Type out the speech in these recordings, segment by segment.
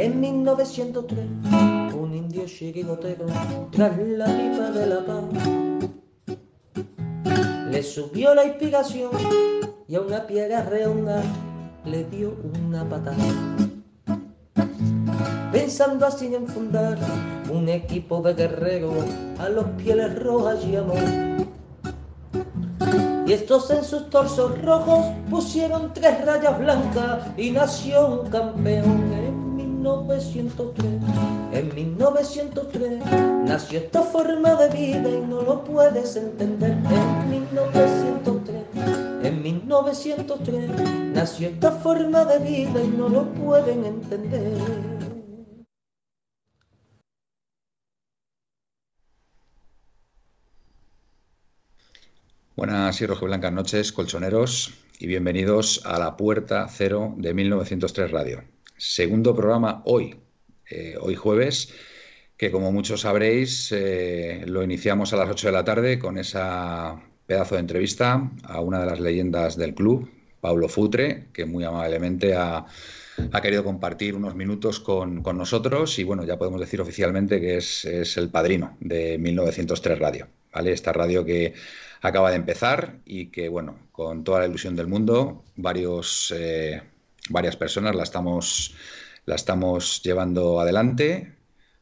En 1903, un indio chirigotero, tras la pipa de la paz, le subió la inspiración y a una piedra redonda le dio una patada. Pensando así en fundar un equipo de guerreros a los pieles rojas y amor. Y estos en sus torsos rojos pusieron tres rayas blancas y nació un campeón 1903. En 1903 nació esta forma de vida y no lo puedes entender. En 1903, en 1903 nació esta forma de vida y no lo pueden entender. Buenas y rojiblancas noches, colchoneros, y bienvenidos a la Puerta Cero de 1903 Radio. Segundo programa hoy, eh, hoy jueves, que como muchos sabréis, eh, lo iniciamos a las 8 de la tarde con esa pedazo de entrevista a una de las leyendas del club, Pablo Futre, que muy amablemente ha, querido compartir unos minutos con, con, nosotros y bueno, ya podemos decir oficialmente que es, es el padrino de 1903 Radio, ¿vale? Esta radio que acaba de empezar y que, bueno, con toda la ilusión del mundo, varios, eh, varias personas la estamos, la estamos llevando adelante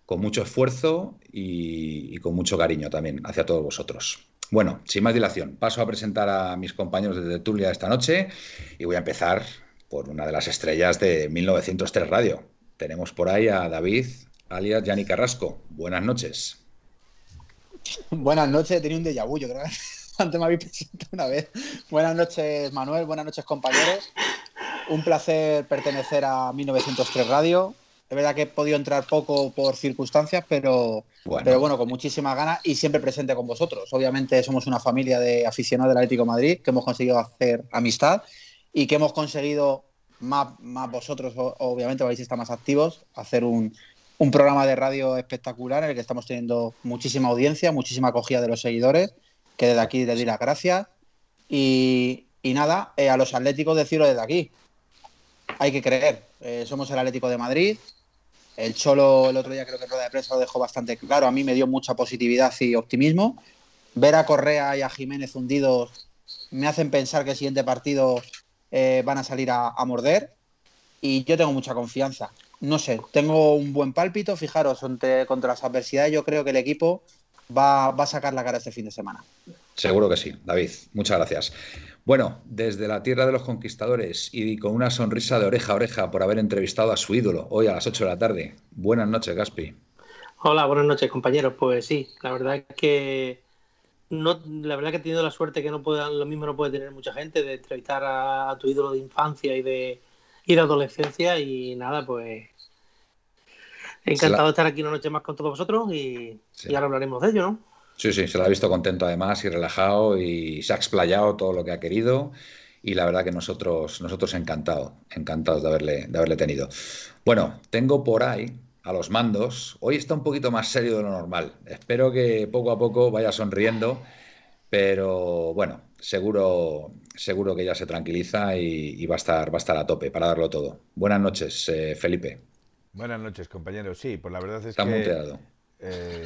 con mucho esfuerzo y, con mucho cariño también hacia todos vosotros. Bueno, sin más dilación, paso a presentar a mis compañeros de Tertulia esta noche y voy a empezar por una de las estrellas de 1903 Radio. Tenemos por ahí a David, alias Yanni Carrasco. Buenas noches. Buenas noches, tenía un déjà creo antes me habéis presentado una vez. Buenas noches, Manuel. Buenas noches, compañeros. Un placer pertenecer a 1903 Radio. Es verdad que he podido entrar poco por circunstancias, pero bueno. pero bueno, con muchísimas ganas y siempre presente con vosotros. Obviamente somos una familia de aficionados del Atlético de Madrid que hemos conseguido hacer amistad y que hemos conseguido, más, más vosotros, obviamente vais a estar más activos, hacer un, un programa de radio espectacular en el que estamos teniendo muchísima audiencia, muchísima acogida de los seguidores que desde aquí les di las gracias. Y, y nada, eh, a los atléticos decirlo desde aquí. Hay que creer. Eh, somos el Atlético de Madrid. El Cholo el otro día creo que en rueda de prensa lo dejó bastante claro. A mí me dio mucha positividad y optimismo. Ver a Correa y a Jiménez hundidos me hacen pensar que el siguiente partido eh, van a salir a, morder. Y yo tengo mucha confianza. No sé, tengo un buen pálpito. Fijaros, entre, contra las adversidades yo creo que el equipo va, va, a sacar la cara este fin de semana. Seguro que sí, David. Muchas gracias. Bueno, desde la tierra de los conquistadores y con una sonrisa de oreja a oreja por haber entrevistado a su ídolo hoy a las 8 de la tarde. Buenas noches, Gaspi. Hola, buenas noches, compañeros. Pues sí, la verdad es que no, la verdad que he tenido la suerte que no pueda, lo mismo no puede tener mucha gente de entrevistar a, a tu ídolo de infancia y de, y de adolescencia y nada, pues Encantado la... de estar aquí una noche más con todos vosotros y, sí. y, ahora hablaremos de ello, ¿no? Sí, sí, se lo ha visto contento además y relajado y se ha explayado todo lo que ha querido y la verdad que nosotros, nosotros encantados, encantados de haberle, de haberle tenido. Bueno, tengo por ahí a los mandos. Hoy está un poquito más serio de lo normal. Espero que poco a poco vaya sonriendo, pero bueno, seguro, seguro que ya se tranquiliza y, y va, a estar, va a estar a tope para darlo todo. Buenas noches, eh, Felipe. Buenas noches, compañeros. Sí, pues la verdad es Está que. muteado. Eh...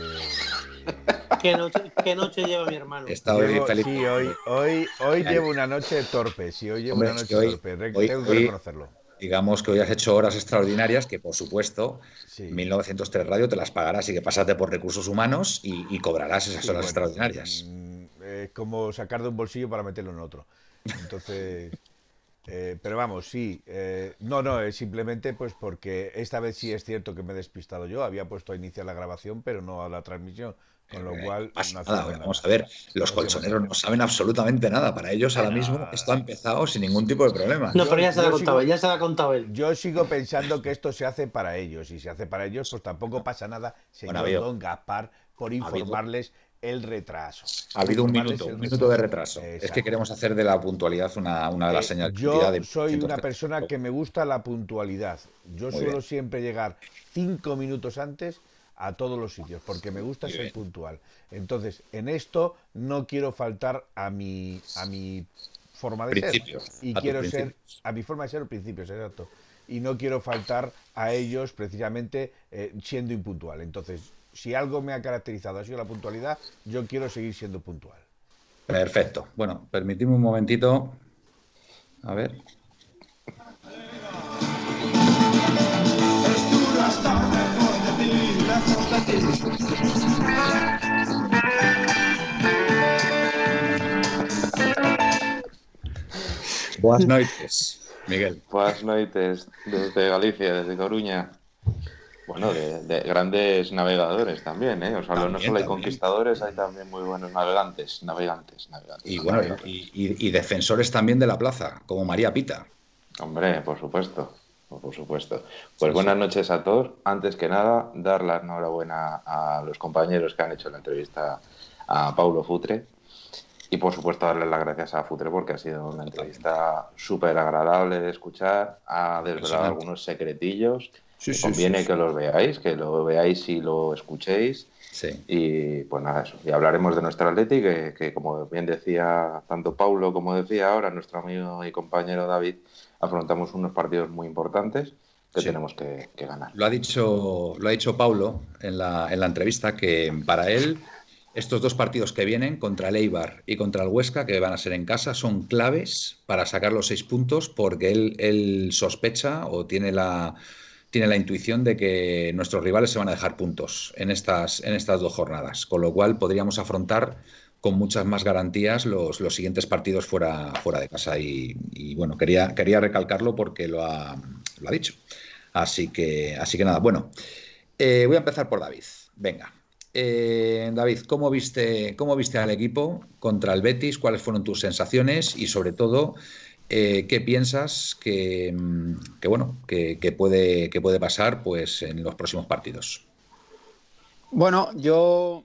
¿Qué, noche, ¿Qué, noche, lleva mi hermano? Está hoy, llevo. Sí, hoy, hoy, hoy llevo una noche torpe. Sí, hoy llevo Hombre, una noche hoy- torpe. Re- hoy- Tengo que hoy- reconocerlo. Digamos que hoy has hecho horas extraordinarias que, por supuesto, Sí. 1903 Radio te las pagarás y que pásate por recursos humanos y, y cobrarás esas Sí, horas bueno, extraordinarias. mm, Es como sacar de un bolsillo para meterlo en otro. Entonces. Eh, pero vamos, sí. eh, no, no, es simplemente pues porque esta vez sí es cierto que me he despistado yo. Había puesto a iniciar la grabación, pero no a la transmisión. Con lo Eh, cual. no pasa no nada, vamos a ver, los colchoneros no saben absolutamente nada. Para ellos ahora mismo esto ha empezado sin ningún tipo de problema. No, Yo- pero ya se lo ha contado sigo- él, ya se lo ha contado él. Yo sigo pensando que esto se hace para ellos. Y si se hace para ellos, pues tampoco pasa nada, señor Bueno, Don Gaspar, por habido- informarles el retraso. Ha habido un minuto, el un minuto de retraso. Es que queremos hacer de la puntualidad una, una de las Eh, señales yo de soy una 1903. persona que me gusta la puntualidad. Yo Muy suelo bien. siempre llegar cinco minutos antes a todos los sitios porque me gusta Muy ser bien. puntual. Entonces, en esto no quiero faltar a mi a mi forma de Principios, ser y quiero ser principios. a mi forma de ser principios, exacto. y no quiero faltar a ellos precisamente eh, siendo impuntual. Entonces, si algo me ha caracterizado ha sido la puntualidad, yo quiero seguir siendo puntual. Perfecto. Bueno, permitidme un momentito. A ver. Buenas noches, Miguel. Buenas noches desde Galicia, desde Coruña. Bueno, de, grandes navegadores también, ¿eh? O sea, no solo hay conquistadores, hay también muy buenos navegantes, navegantes, navegantes. Y bueno, Y, defensores también de la plaza, como María Pita. Hombre, por supuesto, por supuesto. Pues buenas noches a todos. Antes que nada, dar la enhorabuena a los compañeros que han hecho la entrevista a Paulo Futre. Y por supuesto darle las gracias a Futre porque ha sido una entrevista súper agradable de escuchar, ha desvelado algunos secretillos conviene que los veáis, que lo veáis y lo escuchéis. Y pues nada, eso. Y hablaremos de nuestro Atleti, que, como bien decía tanto Paulo como decía ahora nuestro amigo y compañero David, afrontamos unos partidos muy importantes que tenemos que, ganar. Lo ha dicho, lo ha dicho Paulo en la, en la entrevista, que para él estos dos partidos que vienen, contra el Eibar y contra el Huesca, que van a ser en casa, son claves para sacar los seis puntos porque él, él sospecha o tiene la, tiene la intuición de que nuestros rivales se van a dejar puntos en estas, en estas dos jornadas, con lo cual podríamos afrontar con muchas más garantías los, los siguientes partidos fuera, fuera de casa. Y, bueno, quería, quería recalcarlo porque lo ha, lo ha dicho. Así que, así que nada, bueno, eh, voy a empezar por David. Venga. Eh, David, ¿cómo viste, ¿cómo viste al equipo contra el Betis? ¿Cuáles fueron tus sensaciones? Y sobre todo, eh, ¿Qué piensas que, bueno que, puede, que puede pasar pues, en los próximos partidos? Bueno, yo.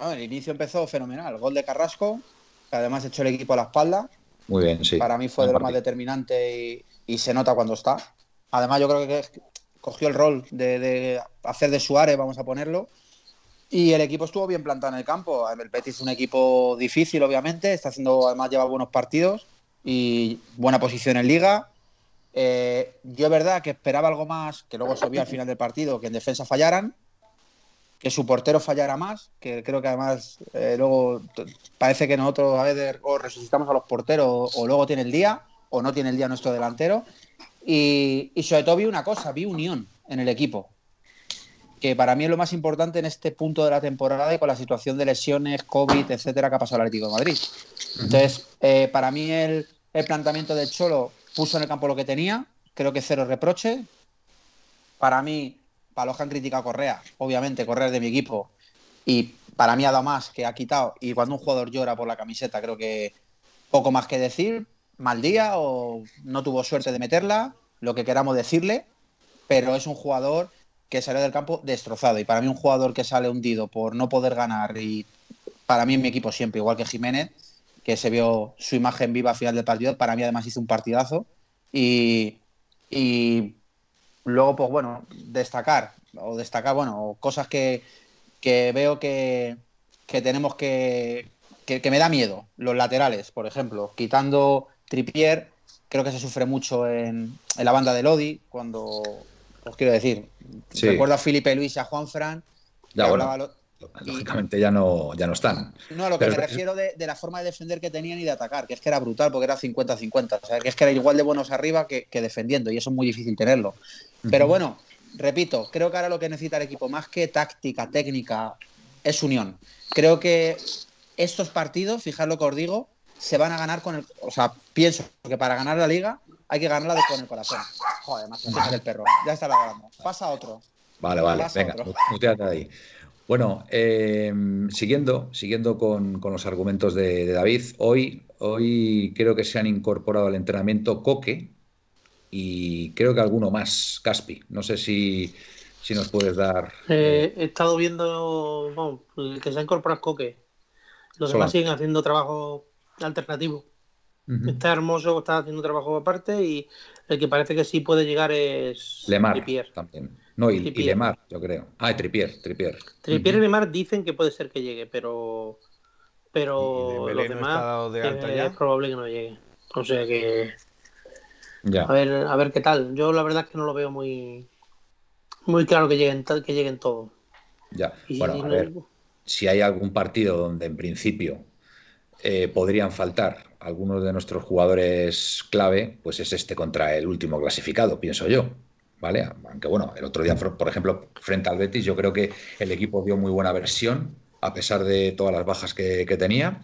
el inicio empezó fenomenal. Gol de Carrasco, que además echó el equipo a la espalda. Muy bien, sí. Para mí fue de lo más determinante y, se nota cuando está. Además, yo creo que cogió el rol de, hacer de Suárez, vamos a ponerlo. Y el equipo estuvo bien plantado en el campo. El Betis es un equipo difícil, obviamente. Está haciendo, además, lleva buenos partidos y buena posición en liga. Eh, yo verdad que esperaba algo más, que luego se vio al final del partido, que en defensa fallaran, que su portero fallara más, que creo que además eh, luego parece que nosotros a veces o resucitamos a los porteros o luego tiene el día o no tiene el día nuestro delantero. Y, y sobre todo vi una cosa, vi unión en el equipo que para mí es lo más importante en este punto de la temporada y con la situación de lesiones, COVID, etcétera, que ha pasado el Atlético de Madrid. Entonces, eh, para mí el, planteamiento del Cholo puso en el campo lo que tenía, creo que cero reproche. Para mí, para los que han criticado a Correa, obviamente Correa es de mi equipo y para mí ha dado más que ha quitado. Y cuando un jugador llora por la camiseta, creo que poco más que decir, mal día o no tuvo suerte de meterla, lo que queramos decirle, pero es un jugador que salió del campo destrozado. Y para mí un jugador que sale hundido por no poder ganar y para mí en mi equipo siempre, igual que Jiménez, que se vio su imagen viva al final del partido, para mí además hizo un partidazo. Y, luego, pues bueno, destacar, o destacar, bueno, cosas que, veo que, tenemos que, que, me da miedo. Los laterales, por ejemplo, quitando Tripier, creo que se sufre mucho en, en la banda de Lodi, cuando os quiero decir. Recuerdo a Felipe Luis y a Juan Fran. Ya, lógicamente ya no, ya no están. No, a lo que me refiero de, la forma de defender que tenían y de atacar, que es que era brutal porque era 50-50. O sea, que es que era igual de buenos arriba que, defendiendo y eso es muy difícil tenerlo. Pero bueno, repito, creo que ahora lo que necesita el equipo, más que táctica, técnica, es unión. Creo que estos partidos, fijar lo que os digo, se van a ganar con el. O sea, pienso que para ganar la liga hay que ganarla con el corazón. Joder, más el perro. Ya está grabando. Pasa otro. Vale, vale. Venga, muteate ahí. Bueno, em, siguiendo, siguiendo con, los argumentos de, David, hoy, hoy creo que se han incorporado al entrenamiento Coque y creo que alguno más, Caspi. No sé si, si nos puedes dar. Eh, he estado viendo que se ha incorporado Coque. Los demás siguen haciendo trabajo alternativo. Está hermoso, está haciendo trabajo aparte y el que parece que sí puede llegar es Lemar Tripier. también. No, y, Lemar, yo creo. Ah, Tripier, Tripier. Tripier y Lemar dicen que puede ser que llegue, pero pero los demás es probable que no llegue. O sea que A ver, a ver qué tal. Yo la verdad es que no lo veo muy, muy claro que lleguen, que lleguen todos. Ya. bueno, a ver, si hay algún partido donde en principio eh, podrían faltar algunos de nuestros jugadores clave, pues es este contra el último clasificado, pienso yo. ¿Vale? Aunque bueno, el otro día, por ejemplo, frente al Betis, yo creo que el equipo dio muy buena versión, a pesar de todas las bajas que, tenía.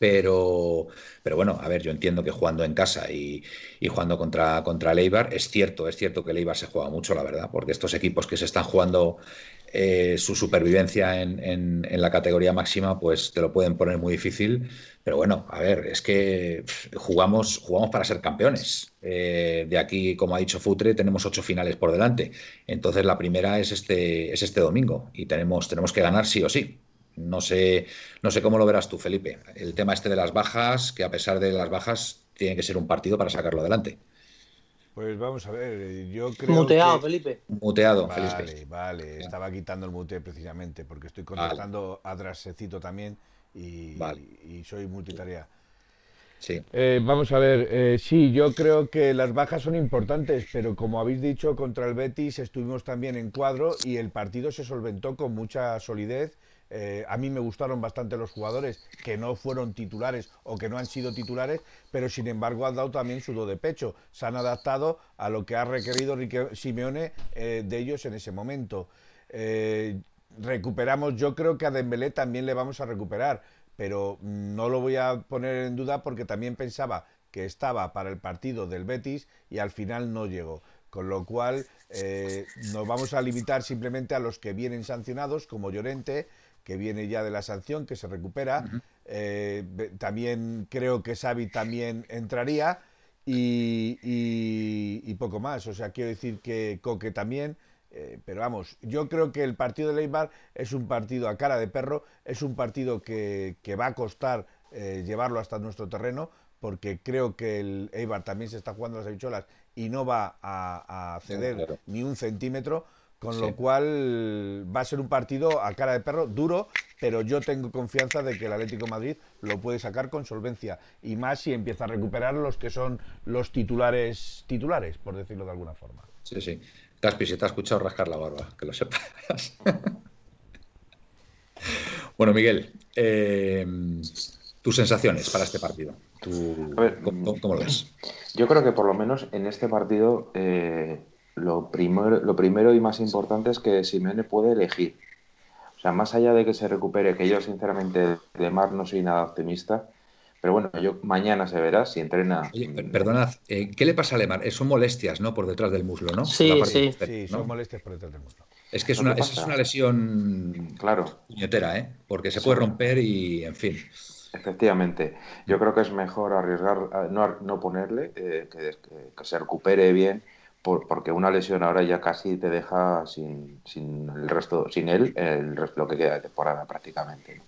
Pero, pero bueno, a ver, yo entiendo que jugando en casa y, jugando contra, contra Leibar, es cierto, es cierto que Leibar se juega mucho, la verdad, porque estos equipos que se están jugando eh, su supervivencia en, la categoría máxima, pues te lo pueden poner muy difícil. Pero bueno, a ver, es que jugamos, jugamos para ser campeones. Eh, de aquí, como ha dicho Futre, tenemos ocho finales por delante. Entonces la primera es este, es este domingo y tenemos, tenemos que ganar sí o sí. No sé, no sé cómo lo verás tú, Felipe. El tema este de las bajas, que a pesar de las bajas, tiene que ser un partido para sacarlo adelante. Pues vamos a ver, yo creo Muteado, Felipe. Muteado, vale, Felipe. Vale, estaba quitando el mute precisamente, porque estoy contestando a Drasecito también y, y, soy multitarea. Sí. Eh, vamos a ver, eh, sí, yo creo que las bajas son importantes, pero como habéis dicho, contra el Betis estuvimos también en cuadro y el partido se solventó con mucha solidez eh, a mí me gustaron bastante los jugadores que no fueron titulares o que no han sido titulares, pero sin embargo han dado también su do de pecho. Se han adaptado a lo que ha requerido Simeone eh, de ellos en ese momento. Eh, recuperamos, yo creo que a Dembélé también le vamos a recuperar, pero no lo voy a poner en duda porque también pensaba que estaba para el partido del Betis y al final no llegó. Con lo cual nos vamos a limitar simplemente a los que vienen sancionados, como Llorente, que viene ya de la sanción, que se recupera. Eh, también creo que Xavi también entraría y, poco más. O sea, quiero decir que Coque también. Eh, pero vamos, yo creo que el partido de Eibar es un partido a cara de perro, es un partido que, va a costar eh, llevarlo hasta nuestro terreno, porque creo que el Eibar también se está jugando las habicholas y no va a, ceder ni un centímetro. Con lo cual va a ser un partido a cara de perro duro, pero yo tengo confianza de que el Atlético Madrid lo puede sacar con solvencia y más si empieza a recuperar los que son los titulares titulares, por decirlo de alguna forma. Sí, sí. Caspi, se te ha escuchado rascar la barba, que lo sepas. bueno, Miguel, eh, tus sensaciones para este partido. ¿cómo, lo ves? Yo creo que por lo menos en este partido eh, lo primero, lo primero y más importante es que Simeone puede elegir. O sea, más allá de que se recupere, que yo sinceramente de Mar no soy nada optimista, pero bueno, yo mañana se verá si entrena. Oye, perdonad, eh, ¿qué le pasa a Lemar? Eh, son molestias, ¿no? Por detrás del muslo, ¿no? Sí, sí. sí, son molestias por detrás del muslo. Es que es una, es una lesión claro. puñetera, ¿eh? Porque se puede romper y, en fin. Efectivamente, yo creo que es mejor arriesgar, no, no ponerle, eh, que, que, se recupere bien porque una lesión ahora ya casi te deja sin, sin el resto, sin él, el resto lo que queda de temporada prácticamente.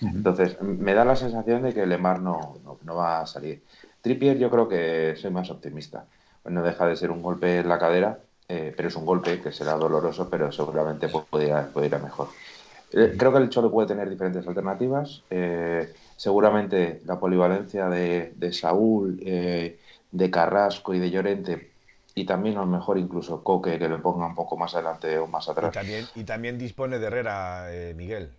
Entonces, me da la sensación de que Lemar no, no, va a salir. Trippier yo creo que soy más optimista. No deja de ser un golpe en la cadera, eh, pero es un golpe que será doloroso, pero seguramente puede ir a, puede ir a mejor. Eh, creo que el Cholo puede tener diferentes alternativas. Eh, seguramente la polivalencia de, de Saúl, de Carrasco y de Llorente y también a lo mejor incluso Coque que le ponga un poco más adelante o más atrás. Y también, y también dispone de Herrera, eh, Miguel.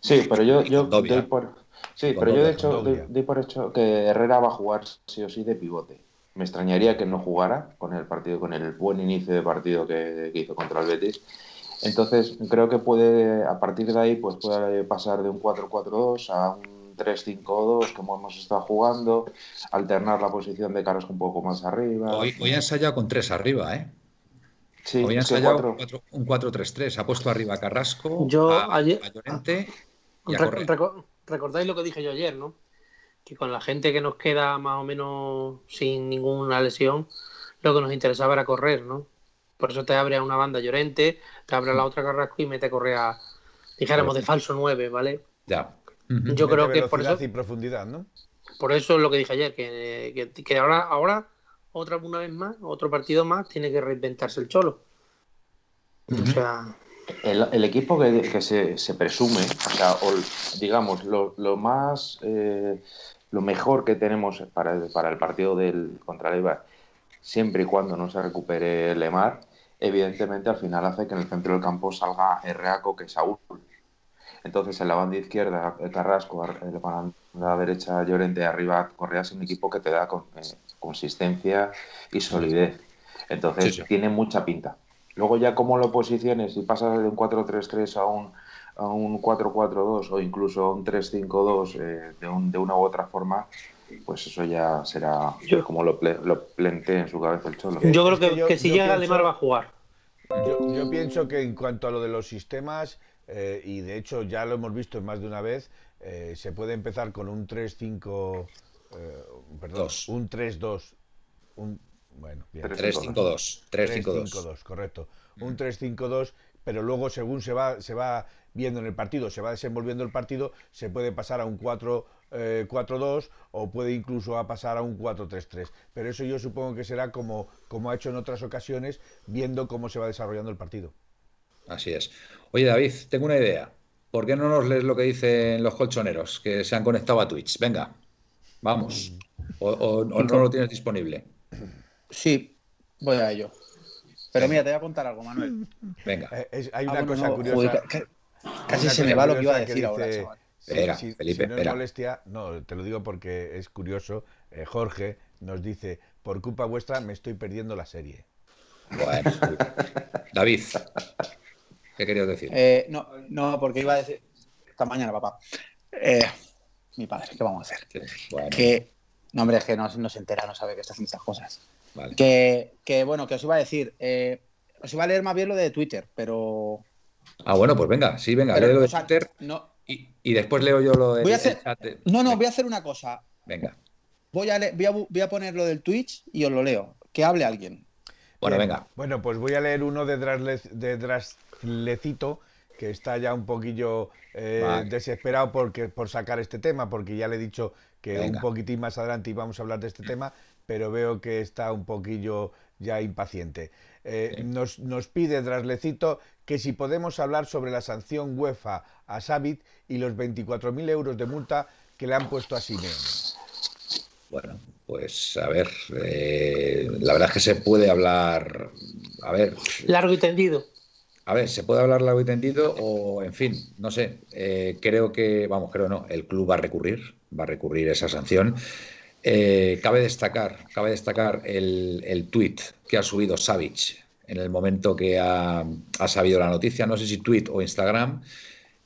Sí, pero yo, yo doy por, sí, pero yo de hecho doy, por hecho que Herrera va a jugar sí o sí de pivote. Me extrañaría que no jugara con el partido, con el buen inicio de partido que, que hizo contra el Betis. Entonces creo que puede, a partir de ahí, pues puede pasar de un 4-4-2 a un 3-5-2, como hemos estado jugando, alternar la posición de Carrasco un poco más arriba. Hoy, hoy ha ensayado con tres arriba, ¿eh? Sí, hoy ha ensayado un 4-3-3. Ha puesto arriba a Carrasco, yo, a, ayer, Llorente y a Recordáis lo que dije yo ayer, ¿no? Que con la gente que nos queda más o menos sin ninguna lesión, lo que nos interesaba era correr, ¿no? Por eso te abre a una banda Llorente, te abre a la otra Carrasco y mete a correr a, dijéramos, de falso 9, ¿vale? Ya. Yo creo que por eso. Y profundidad, ¿no? Por eso es lo que dije ayer, que, que, ahora, ahora, otra una vez más, otro partido más, tiene que reinventarse el cholo. O sea. El, equipo que, se, presume, o sea, digamos, lo, más. Eh, lo mejor que tenemos para el, para el partido del contra el siempre y cuando no se recupere Lemar, evidentemente al final hace que en el centro del campo salga Herreaco que Saúl. Entonces en la banda izquierda Carrasco, en la banda derecha Llorente, arriba Correas es un equipo que te da eh, consistencia y solidez. Entonces tiene mucha pinta. Luego ya como lo posiciones, si pasas de un 4-3-3 a un, a un 4-4-2 o incluso a un 3-5-2 eh, de, de una u otra forma, pues eso ya será como lo, lo plantee en su cabeza el Cholo. Yo creo que, si llega Lemar va a jugar. Yo, pienso que en cuanto a lo de los sistemas, eh, y de hecho ya lo hemos visto más de una vez, eh, se puede empezar con un 3-5, eh, perdón, un 3-2, un, bueno, 3-5-2, 3-5-2, correcto, un 3-5-2, pero luego según se va, se va viendo en el partido, se va desenvolviendo el partido, se puede pasar a un 4 4-2 eh, o puede incluso a pasar a un 4-3-3. Pero eso yo supongo que será como, como ha hecho en otras ocasiones, viendo cómo se va desarrollando el partido. Así es. Oye, David, tengo una idea. ¿Por qué no nos lees lo que dicen los colchoneros que se han conectado a Twitch? Venga, vamos. O, no lo tienes disponible. Sí, voy a ello. Pero mira, te voy a contar algo, Manuel. Venga. Eh, hay una ah, cosa curiosa. casi se me va lo que iba a decir ahora, chaval. Espera, Felipe, no espera. molestia, no, te lo digo porque es curioso. Eh, Jorge nos dice, por culpa vuestra me estoy perdiendo la serie. Bueno, David, ¿qué querías decir? Eh, no, no, porque iba a decir, esta mañana, papá. Eh, mi padre, ¿qué vamos a hacer? Que, no, hombre, es que no, se entera, no sabe que está haciendo estas cosas. Vale. Que, que, bueno, que os iba a decir, os iba a leer más bien lo de Twitter, pero... Ah, bueno, pues venga, sí, venga, lee lo de Twitter. No, y, después leo yo lo de. Voy a hacer... No, no, voy a hacer una cosa. Venga. Voy a, voy, a, poner lo del Twitch y os lo leo. Que hable alguien. Bueno, venga. Bueno, pues voy a leer uno de, Draslecito, que está ya un poquillo eh, desesperado porque, por sacar este tema, porque ya le he dicho que un poquitín más adelante íbamos a hablar de este tema, pero veo que está un poquillo ya impaciente. Eh, nos, nos, pide Draslecito que si podemos hablar sobre la sanción UEFA a Sabit y los 24.000 euros de multa que le han puesto a Simeone. Bueno, pues a ver, eh, la verdad es que se puede hablar, a ver... Largo y tendido. A ver, se puede hablar largo y tendido o, en fin, no sé, eh, creo que, vamos, creo no, el club va a recurrir, va a recurrir esa sanción. Eh, cabe destacar, cabe destacar el, el tuit que ha subido Savic en el momento que ha, sabido la noticia, no sé si tweet o Instagram,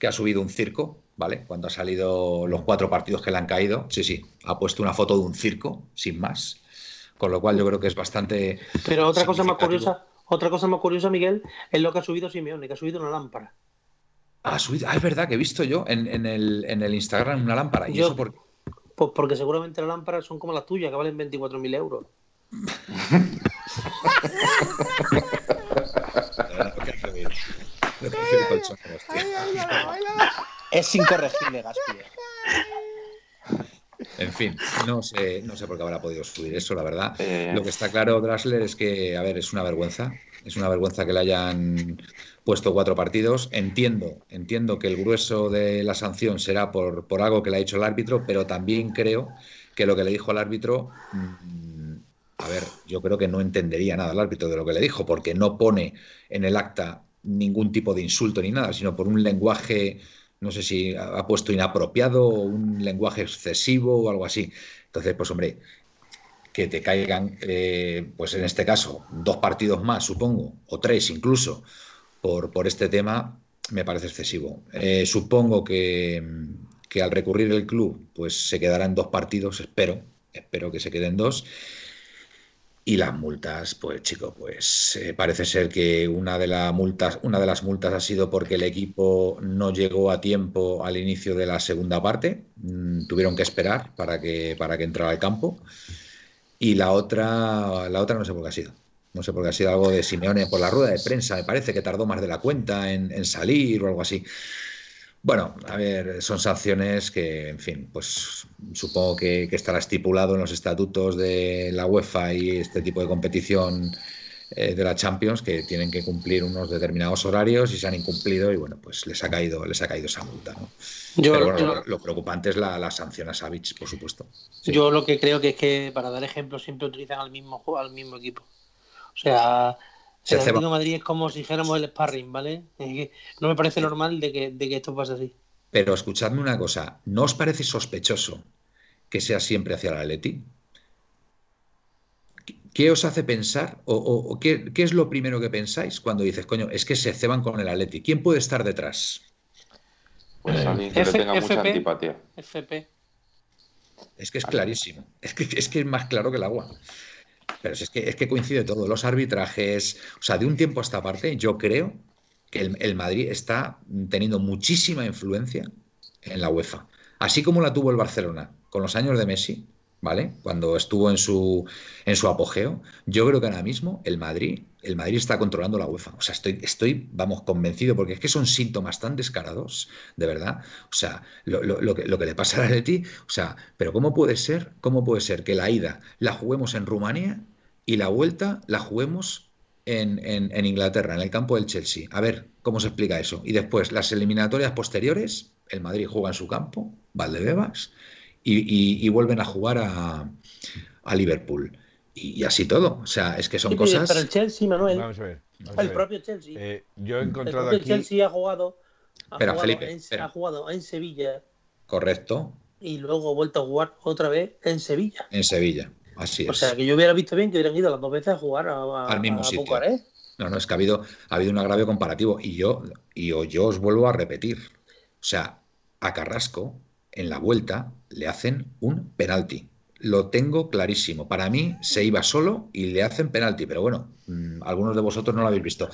que ha subido un circo, ¿vale? Cuando ha salido los cuatro partidos que le han caído, sí, sí, ha puesto una foto de un circo, sin más. Con lo cual yo creo que es bastante. Pero otra cosa más curiosa, otra cosa más curiosa, Miguel, es lo que ha subido Simeone, que ha subido una lámpara. Ha subido, ah, es verdad que he visto yo en, el, Instagram una lámpara. ¿Y eso por... Pues porque seguramente las lámparas son como las tuyas, que valen 24.000 euros. Es incorregible, Gaspi. En fin, no sé, no sé por qué habrá podido subir eso, la verdad. Eh. Lo que está claro, Drasler, es que, a ver, es una vergüenza. Es una vergüenza que le hayan puesto cuatro partidos. Entiendo, entiendo que el grueso de la sanción será por, por algo que le ha dicho el árbitro, pero también creo que lo que le dijo el árbitro mm, a ver, yo creo que no entendería nada el árbitro de lo que le dijo, porque no pone en el acta ningún tipo de insulto ni nada, sino por un lenguaje, no sé si ha puesto inapropiado o un lenguaje excesivo o algo así. Entonces, pues hombre, que te caigan, eh, pues en este caso, dos partidos más, supongo, o tres incluso, por, por este tema, me parece excesivo. Eh, supongo que, que al recurrir el club, pues se quedará en dos partidos, espero, espero que se queden dos y las multas, pues chico, pues eh, parece ser que una de, las multas, una de las multas ha sido porque el equipo no llegó a tiempo al inicio de la segunda parte, mm, tuvieron que esperar para que, para que entrara al campo. Y la otra, la otra no sé por qué ha sido. No sé por qué ha sido algo de Simeone por la rueda de prensa, me parece que tardó más de la cuenta en, en salir o algo así. Bueno, a ver, son sanciones que, en fin, pues supongo que, estará estipulado en los estatutos de la UEFA y este tipo de competición eh, de la Champions que tienen que cumplir unos determinados horarios y se han incumplido y bueno, pues les ha caído, les ha caído esa multa. ¿no? Pero bueno, lo, preocupante es la, sanción a Savic, por supuesto. Yo lo que creo que es que para dar ejemplo siempre utilizan al mismo al mismo equipo. O sea, el Atlético Madrid es como si dijéramos el sparring, ¿vale? No me parece normal de que, de que esto pase así. Pero escuchadme una cosa, ¿no os parece sospechoso que sea siempre hacia el Atleti? ¿Qué os hace pensar o, qué, es lo primero que pensáis cuando dices, coño, es que se ceban con el Atleti? ¿Quién puede estar detrás? Pues alguien que le tenga mucha antipatía. FP. Es que es clarísimo. Es que, es que es más claro que el agua. Pero es que, coincide todo. Los arbitrajes. O sea, de un tiempo a esta parte, yo creo que el Madrid está teniendo muchísima influencia en la UEFA. Así como la tuvo el Barcelona con los años de Messi, ¿vale? Cuando estuvo en su, en su apogeo, yo creo que ahora mismo el Madrid, el Madrid está controlando la UEFA. O sea, estoy, estoy, vamos, convencido, porque es que son síntomas tan descarados, de verdad. O sea, lo, que, lo que le pasa a Leti, o sea, pero ¿cómo puede ser? ¿Cómo puede ser que la ida la juguemos en Rumanía y la vuelta la juguemos en, en, Inglaterra, en el campo del Chelsea? A ver, ¿cómo se explica eso? Y después, las eliminatorias posteriores, el Madrid juega en su campo, Valdebebas, y, vuelven a jugar a, Liverpool. Y, así todo. O sea, es que son cosas. Pero el Chelsea, Manuel. Vamos a ver. el propio Chelsea. Eh, yo he encontrado el Chelsea ha jugado. Ha espera, jugado Felipe. En, Ha jugado en Sevilla. Correcto. Y luego ha vuelto a jugar otra vez en Sevilla. En Sevilla. Así es. O sea, que yo hubiera visto bien que hubieran ido las dos veces a jugar al mismo sitio. No, no, es que ha habido, ha habido un agravio comparativo. Y yo, y yo os vuelvo a repetir. O sea, a Carrasco en la vuelta le hacen un penalti. Lo tengo clarísimo. Para mí se iba solo y le hacen penalti, pero bueno, mm, algunos de vosotros no lo habéis visto.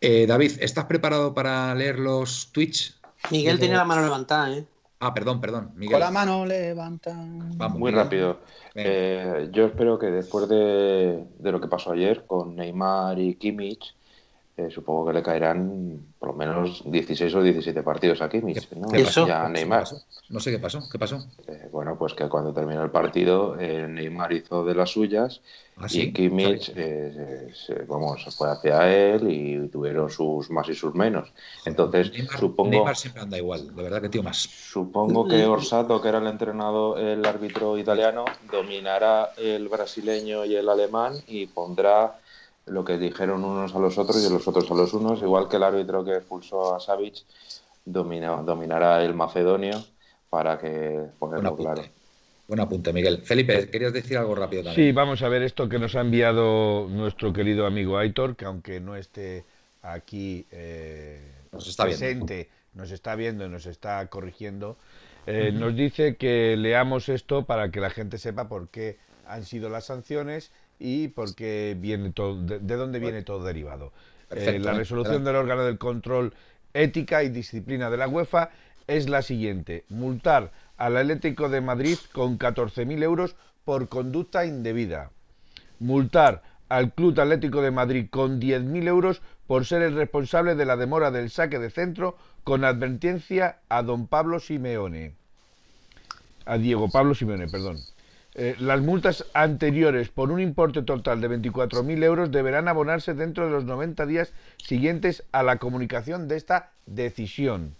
Eh, David, ¿estás preparado para leer los tweets? Miguel tiene la mano levantada, ¿eh? Ah, perdón, perdón. Miguel. Con la mano levanta. Muy rápido. Eh, yo espero que después de, de, lo que pasó ayer con Neymar y Kimmich, eh, supongo que le caerán por lo menos 16 o 17 partidos aquí, ¿no? ¿Qué Neymar. No sé qué pasó. ¿Qué pasó? Eh, bueno, pues que cuando terminó el partido, eh, Neymar hizo de las suyas ¿Ah, y Kimmich se, vamos, fue hacia él y tuvieron sus más y sus menos. Entonces, supongo. Neymar siempre anda igual, de verdad que tío más. Supongo que Orsato, que era el entrenado, el árbitro italiano, dominará el brasileño y el alemán y pondrá lo que dijeron unos a los otros y los otros a los unos, igual que el árbitro que expulsó a Savic dominará el macedonio para que ponerlo claro. Buen apunte, Miguel. Felipe, ¿querías decir algo rápido también? Sí, vamos a ver esto que nos ha enviado nuestro querido amigo Aitor, que aunque no esté aquí eh, nos está presente, nos está viendo y nos está corrigiendo, eh, nos dice que leamos esto para que la gente sepa por qué han sido las sanciones y porque viene todo, de, dónde viene todo derivado. Eh, la resolución del órgano del control ética y disciplina de la UEFA es la siguiente: multar al Atlético de Madrid con 14.000 euros por conducta indebida. Multar al Club Atlético de Madrid con 10.000 euros por ser el responsable de la demora del saque de centro con advertencia a don Pablo Simeone. A Diego Pablo Simeone, perdón. Eh, las multas anteriores por un importe total de 24.000 euros deberán abonarse dentro de los 90 días siguientes a la comunicación de esta decisión.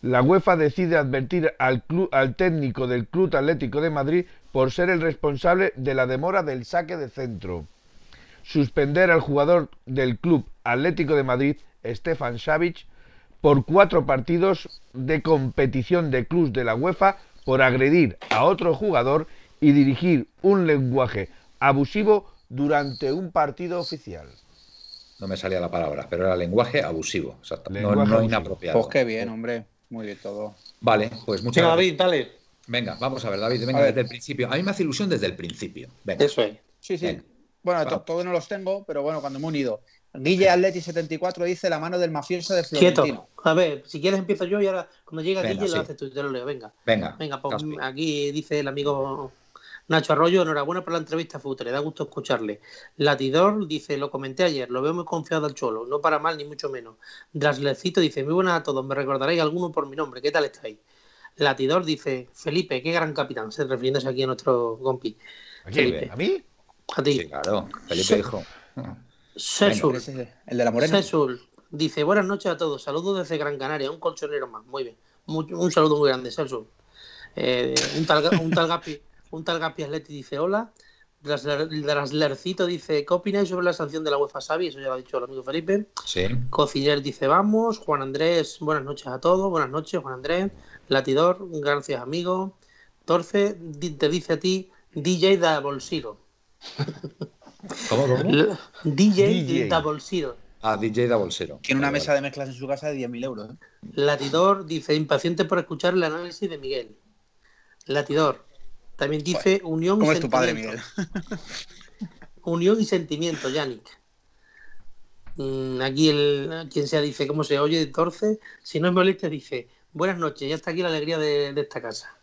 La UEFA decide advertir al, al técnico del Club Atlético de Madrid por ser el responsable de la demora del saque de centro. Suspender al jugador del Club Atlético de Madrid, Stefan Savic, por cuatro partidos de competición de clubs de la UEFA por agredir a otro jugador y dirigir un lenguaje abusivo durante un partido oficial. No me salía la palabra, pero era lenguaje abusivo, exacto. no, inapropiado. Pues qué bien, hombre. Muy bien todo. Vale, pues muchas gracias. David, dale. Venga, vamos a ver, David, venga desde el principio. A mí me hace ilusión desde el principio. Venga. Eso es. Sí, sí. Bueno, todos no los tengo, pero bueno, cuando me he unido. Guille Atleti 74 dice la mano del mafioso de Florentino. Quieto. A ver, si quieres empiezo yo y ahora cuando llega Guille lo haces tú y te lo leo. Venga. Venga. Venga, pues aquí dice el amigo Nacho Arroyo, enhorabuena por la entrevista, Futre, da gusto escucharle. Latidor dice, lo comenté ayer, lo veo muy confiado al Cholo, no para mal ni mucho menos. Draslecito dice, muy buenas a todos, me recordaréis alguno por mi nombre, ¿qué tal estáis? Latidor dice, Felipe, qué gran capitán, se refiriéndose aquí a nuestro compi. ¿A, Felipe. ¿A mí? A ti. Sí, claro, Felipe dijo. Sesul. El de la morena. Sesul dice, buenas noches a todos, saludos desde Gran Canaria, un colchonero más, muy bien. Un saludo muy grande, Sesul. Eh, un tal, un tal Gapi, un tal Gapi Atleti dice hola. Drasler- Draslercito dice, ¿qué opináis sobre la sanción de la UEFA Xavi? Eso ya lo ha dicho el amigo Felipe. Sí. Cociner dice vamos. Juan Andrés, buenas noches a todos. Buenas noches, Juan Andrés. Latidor, gracias amigo. Torce di- te dice a ti DJ Double Zero. ¿Cómo, cómo? DJ, DJ. Double Zero. Ah, DJ bolsero. Tiene una Vale, mesa de mezclas en su casa de 10.000 euros. ¿eh? Latidor dice impaciente por escuchar el análisis de Miguel. Latidor. También dice unión ¿Cómo y es tu padre, sentimiento. Miguel? Unión y sentimiento, Yannick. Mm, Aquí el quien sea dice cómo se oye, torce. Si no es molestia, dice buenas noches, ya está aquí la alegría de, de esta casa.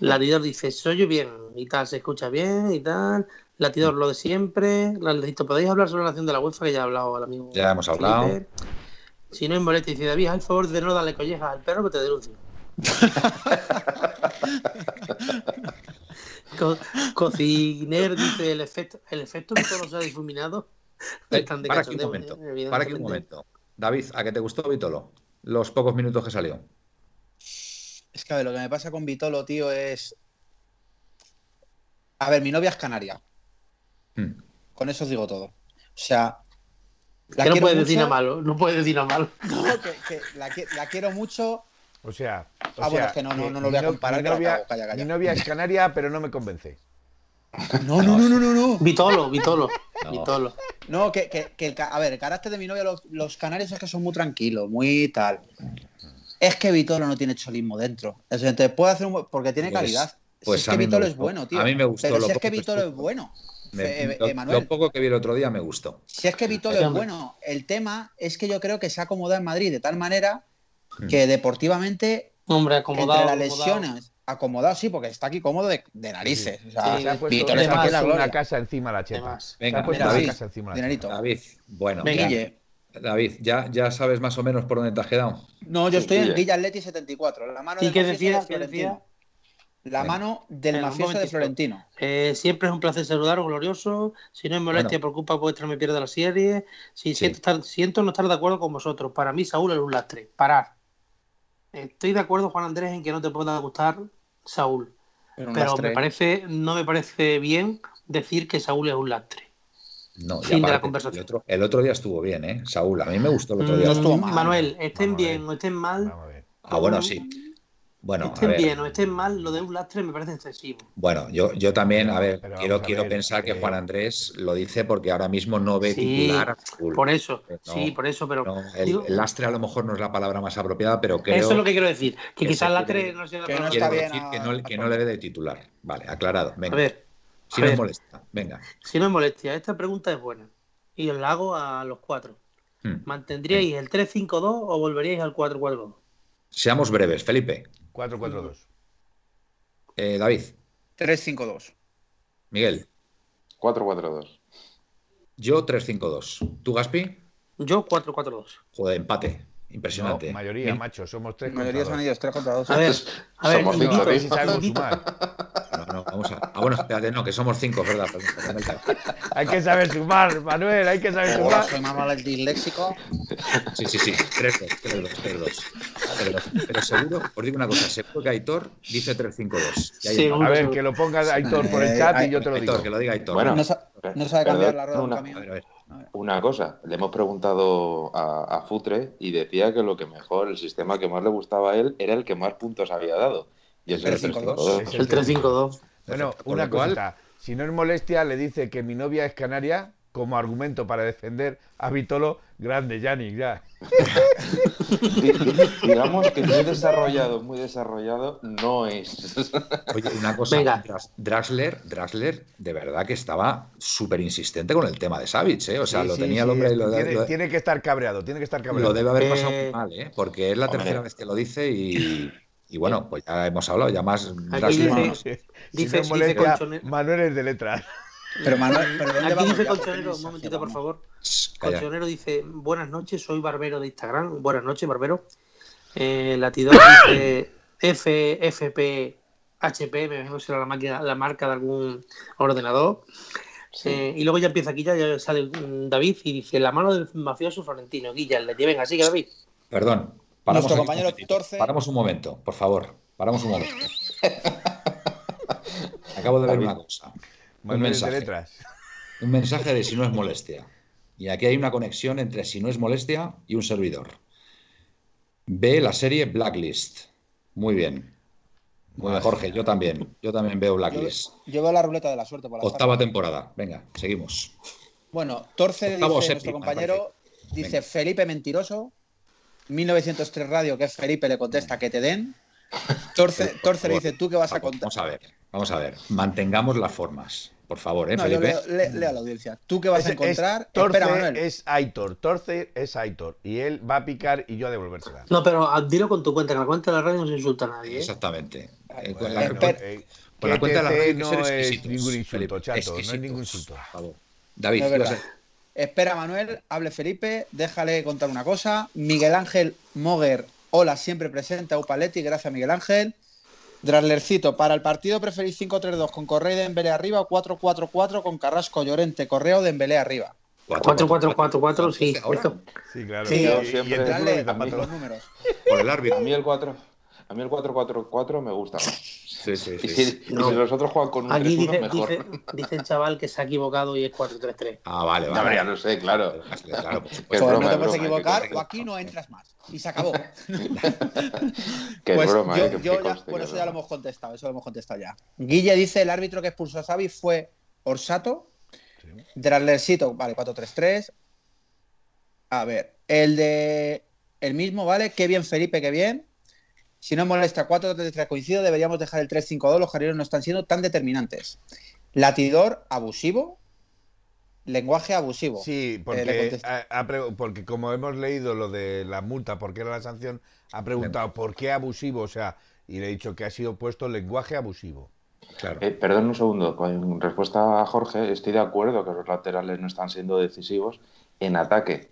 Latidor dice se oye bien y tal, se escucha bien y tal. Latidor lo de siempre. Latidor, ¿podéis hablar sobre la acción de la UEFA? Que ya ha hablado el amigo. Ya hemos hablado. Si no es molestia, dice David, al favor de no darle collejas al perro que te denuncio. Co- cociner dice el efecto, el efecto que todos se ha difuminado. Eh, Están de para aquí un momento. eh, Para aquí un momento. David, ¿a qué te gustó Vitolo? Los pocos minutos que salió. Es que a ver, lo que me pasa con Vitolo, tío, es. A ver, mi novia es canaria. Hmm. Con eso os digo todo. O sea. La Que no puedes decir nada malo, no puedes decir nada malo. No, que, que la, la quiero mucho. O sea, o Ah, bueno, sea, es que no- no- no lo voy a comparar, Mi novia, cago, calla, calla. mi novia es canaria, pero no me convence. No, no, no, no, no, no. Vitolo, Vitolo, No. Vitolo. No, que, que- que el, a ver, el carácter de mi novia, los, los canarios es que son muy tranquilos, muy tal. Es que Vitolo no tiene cholismo dentro. O sea, te puede hacer un porque tiene Pues- calidad. pues si a es que Vitolo es bueno, tío. A mí me gustó Pero si es que Vitolo es bueno. Me- lo, poco que vi el otro día me gustó. Si es que Vitolo es bueno, el tema es que yo creo que se ha acomodado en Madrid de tal manera Hmm. que deportivamente, Hombre, acomodado. entre las acomodado. lesiones, acomodado sí, porque está aquí cómodo de, de narices. O sea, Sí, Se ha puesto, se la una casa encima de la. Se ha Venga, una David, casa encima de la dinerito. David, bueno, Venga. ya-. David, ¿ya, ya sabes más o menos por dónde te has quedado. No, yo Sí, estoy en. Guilla Atleti 74. La mano ¿Y de ¿Qué decía? La mano del mafioso de. Florentino. Eh, siempre es un placer saludaros, glorioso. Si no es molestia, por culpa vuestra me pierdo la serie. Si Sí. siento, estar- siento no estar de acuerdo con vosotros. Para mí, Saúl es un lastre. Parar. Estoy de acuerdo, Juan Andrés, en que no te pueda gustar Saúl. Pero, me parece, no me parece bien decir que Saúl es un lastre. No, y Fin de la aparte, conversación. El otro, el otro día estuvo bien, ¿eh? Saúl, a mí me gustó el otro Mm, día. No estuvo mal. Manuel, estén Vamos bien o estén mal. Ah, bueno, sí. Bueno, a estén ver. bien o estén mal, lo de un lastre me parece excesivo. Bueno, yo, yo también, a ver, Pero quiero, a quiero ver, pensar que eh, Juan Andrés lo dice porque ahora mismo no ve Sí, titular a. Por eso, No, sí, por eso, pero No, el, digo- el lastre a lo mejor no es la palabra más apropiada, pero creo eso es lo que quiero decir. Que que quizás se lastre quiere- no sea la que no palabra está quiere bien decir a- que no, que no le ve de titular. Vale, aclarado. A Venga, ver, si a no ver. es molesta, venga. si no es molestia, esta pregunta es buena. Y os la hago a los cuatro. Hmm. ¿Mantendríais el 3-5-2 o volveríais al 4-4-2? Seamos breves, Felipe. 4-4-2. Eh, David, 3-5-2. Miguel, 4-4-2. yo 3-5-2. ¿Tú, Gaspi? Yo 4-4-2. Joder, empate. Impresionante. No, mayoría, Mil- macho, somos tres La mayoría contra son dos. ellos, 3 contra 2. A ver, a ver, Somos cinco, si sumar. No, no, vamos a. Ah, bueno, espérate, no, que somos cinco, ¿verdad? Perdón, perdón. Hay que saber sumar, Manuel, hay que saber Hola, sumar. soy más mal el disléxico. Sí, sí, sí. 3-2, 3-2, 3-2. 3-2. Pero seguro, os digo una cosa, seguro que Aitor dice 3-5-2. Y ahí Sí. A ver, que lo ponga Aitor por el chat y yo te lo digo. Aitor, que lo diga Aitor. Bueno, No, sa- no sabe cambiar la rueda A ver, a ver. Una cosa, le hemos preguntado a, a Futre y decía que lo que mejor, el sistema que más le gustaba a él era el que más puntos había dado. Y es el 3-5-2. 3-5-2. el 3-5-2. Bueno, una cosita. Si no es molestia, le dice que mi novia es canaria como argumento para defender a Vitolo. Grande, Yannick, ya. Di- di- Digamos que muy desarrollado, muy desarrollado no es. Oye, una cosa, Venga. Draxler, Draxler, de verdad que estaba súper insistente con el tema de Savage, ¿eh? O sea, Sí, lo sí, tenía el sí, hombre y lo, tiene, lo- tiene que estar cabreado, tiene que estar cabreado. lo debe haber pasado Eh, muy mal, ¿eh? Porque es la hombre. tercera vez que lo dice y, y bueno, pues ya hemos hablado, ya más Aquí Draxler. dice- Si dice- no Manuel es de letras. Pero Manuel, ¿pero dónde Aquí dice Colchonero, un momentito, por favor. Shh. Colchonero dice, buenas noches, soy barbero de Instagram. Buenas noches, barbero. Eh, Latidor dice FFP HP, me imagino que será la, máquina, la marca de algún ordenador. Eh, y luego ya empieza aquí, ya, ya sale mm, David y dice: La mano del mafioso florentino. Guilla, le venga, sigue David. Perdón. Paramos Nuestro un compañero momentito. Torce- Paramos un momento, por favor. Paramos un momento. Acabo de ver una cosa. Un de mensaje. letras. Un mensaje de si no es molestia. Y aquí hay una conexión entre si no es molestia y un servidor. Ve la serie Blacklist. Muy bien. Muy bien, Jorge, yo también. Yo también veo Blacklist. yo veo la ruleta de la suerte por la Octava tarde. temporada. Venga, seguimos. Bueno, Torce dice, Octavo nuestro séptima, compañero, dice Venga. Felipe Mentiroso. 1903 Radio, que es Felipe, le contesta que te den. Torce, Torce le dice, ¿tú qué vas a contar? Vamos a ver, vamos a ver. Mantengamos las formas, por favor, ¿eh, No, yo Felipe? leo, le- leo a la audiencia. ¿Tú qué vas a Es- es encontrar? Torce Espera, Manuel. es Aitor. Torce es Aitor. Y él va a picar y yo a devolvérsela. No, pero ah, dilo con tu cuenta, que la cuenta de la radio no se insulta a nadie. ¿eh? Exactamente. Eh, con la, eh, con la cuenta de la radio no es ningún insulto, chato. No es ningún insulto. por favor. David, No es a- Espera, Manuel, hable Felipe, déjale contar una cosa. Miguel Ángel Moguer, hola, siempre presente a Upaletti, gracias Miguel Ángel. Draslercito, para el partido preferís 5-3-2 con Correa y Dembélé arriba o 4-4-4 con Carrasco, Llorente, Correa o Dembélé arriba. 4-4-4-4, sí. Sí, claro. Sí, y siempre- y zapato. los números. por el árbitro. A mí el 4, a mí el 4-4-4 me gusta más. Sí, sí, Y sí. si, y No. si los otros juegan con un Aquí 3-1, dice, mejor. dice, dice el chaval que se ha equivocado y es 4-3-3. Ah, vale, Ya, vale. ya lo sé, claro. Claro, por Que es supuesto. Pues broma, no te es puedes equivocar que- o aquí no entras más. Y se acabó. Es Pues broma, yo, eh, que- yo que ya, conste bueno, eso ya lo hemos contestado, eso lo hemos contestado ya. Guille dice, el árbitro que expulsó a Xavi fue Orsato. Draslercito, vale, 4-3-3. A ver, el de el mismo, ¿vale? Qué bien Felipe, qué bien. Si no molesta 4-3-3 coincido, deberíamos dejar el 3-5-2, los jardineros no están siendo tan determinantes. Latidor, abusivo. Lenguaje abusivo. Sí, Eh, porque, porque como hemos leído lo de la multa, porque era la sanción, ha preguntado por qué abusivo, o sea, y le he dicho que ha sido puesto lenguaje abusivo. Claro. Eh, perdón un segundo, con respuesta a Jorge, estoy de acuerdo que los laterales no están siendo decisivos en ataque,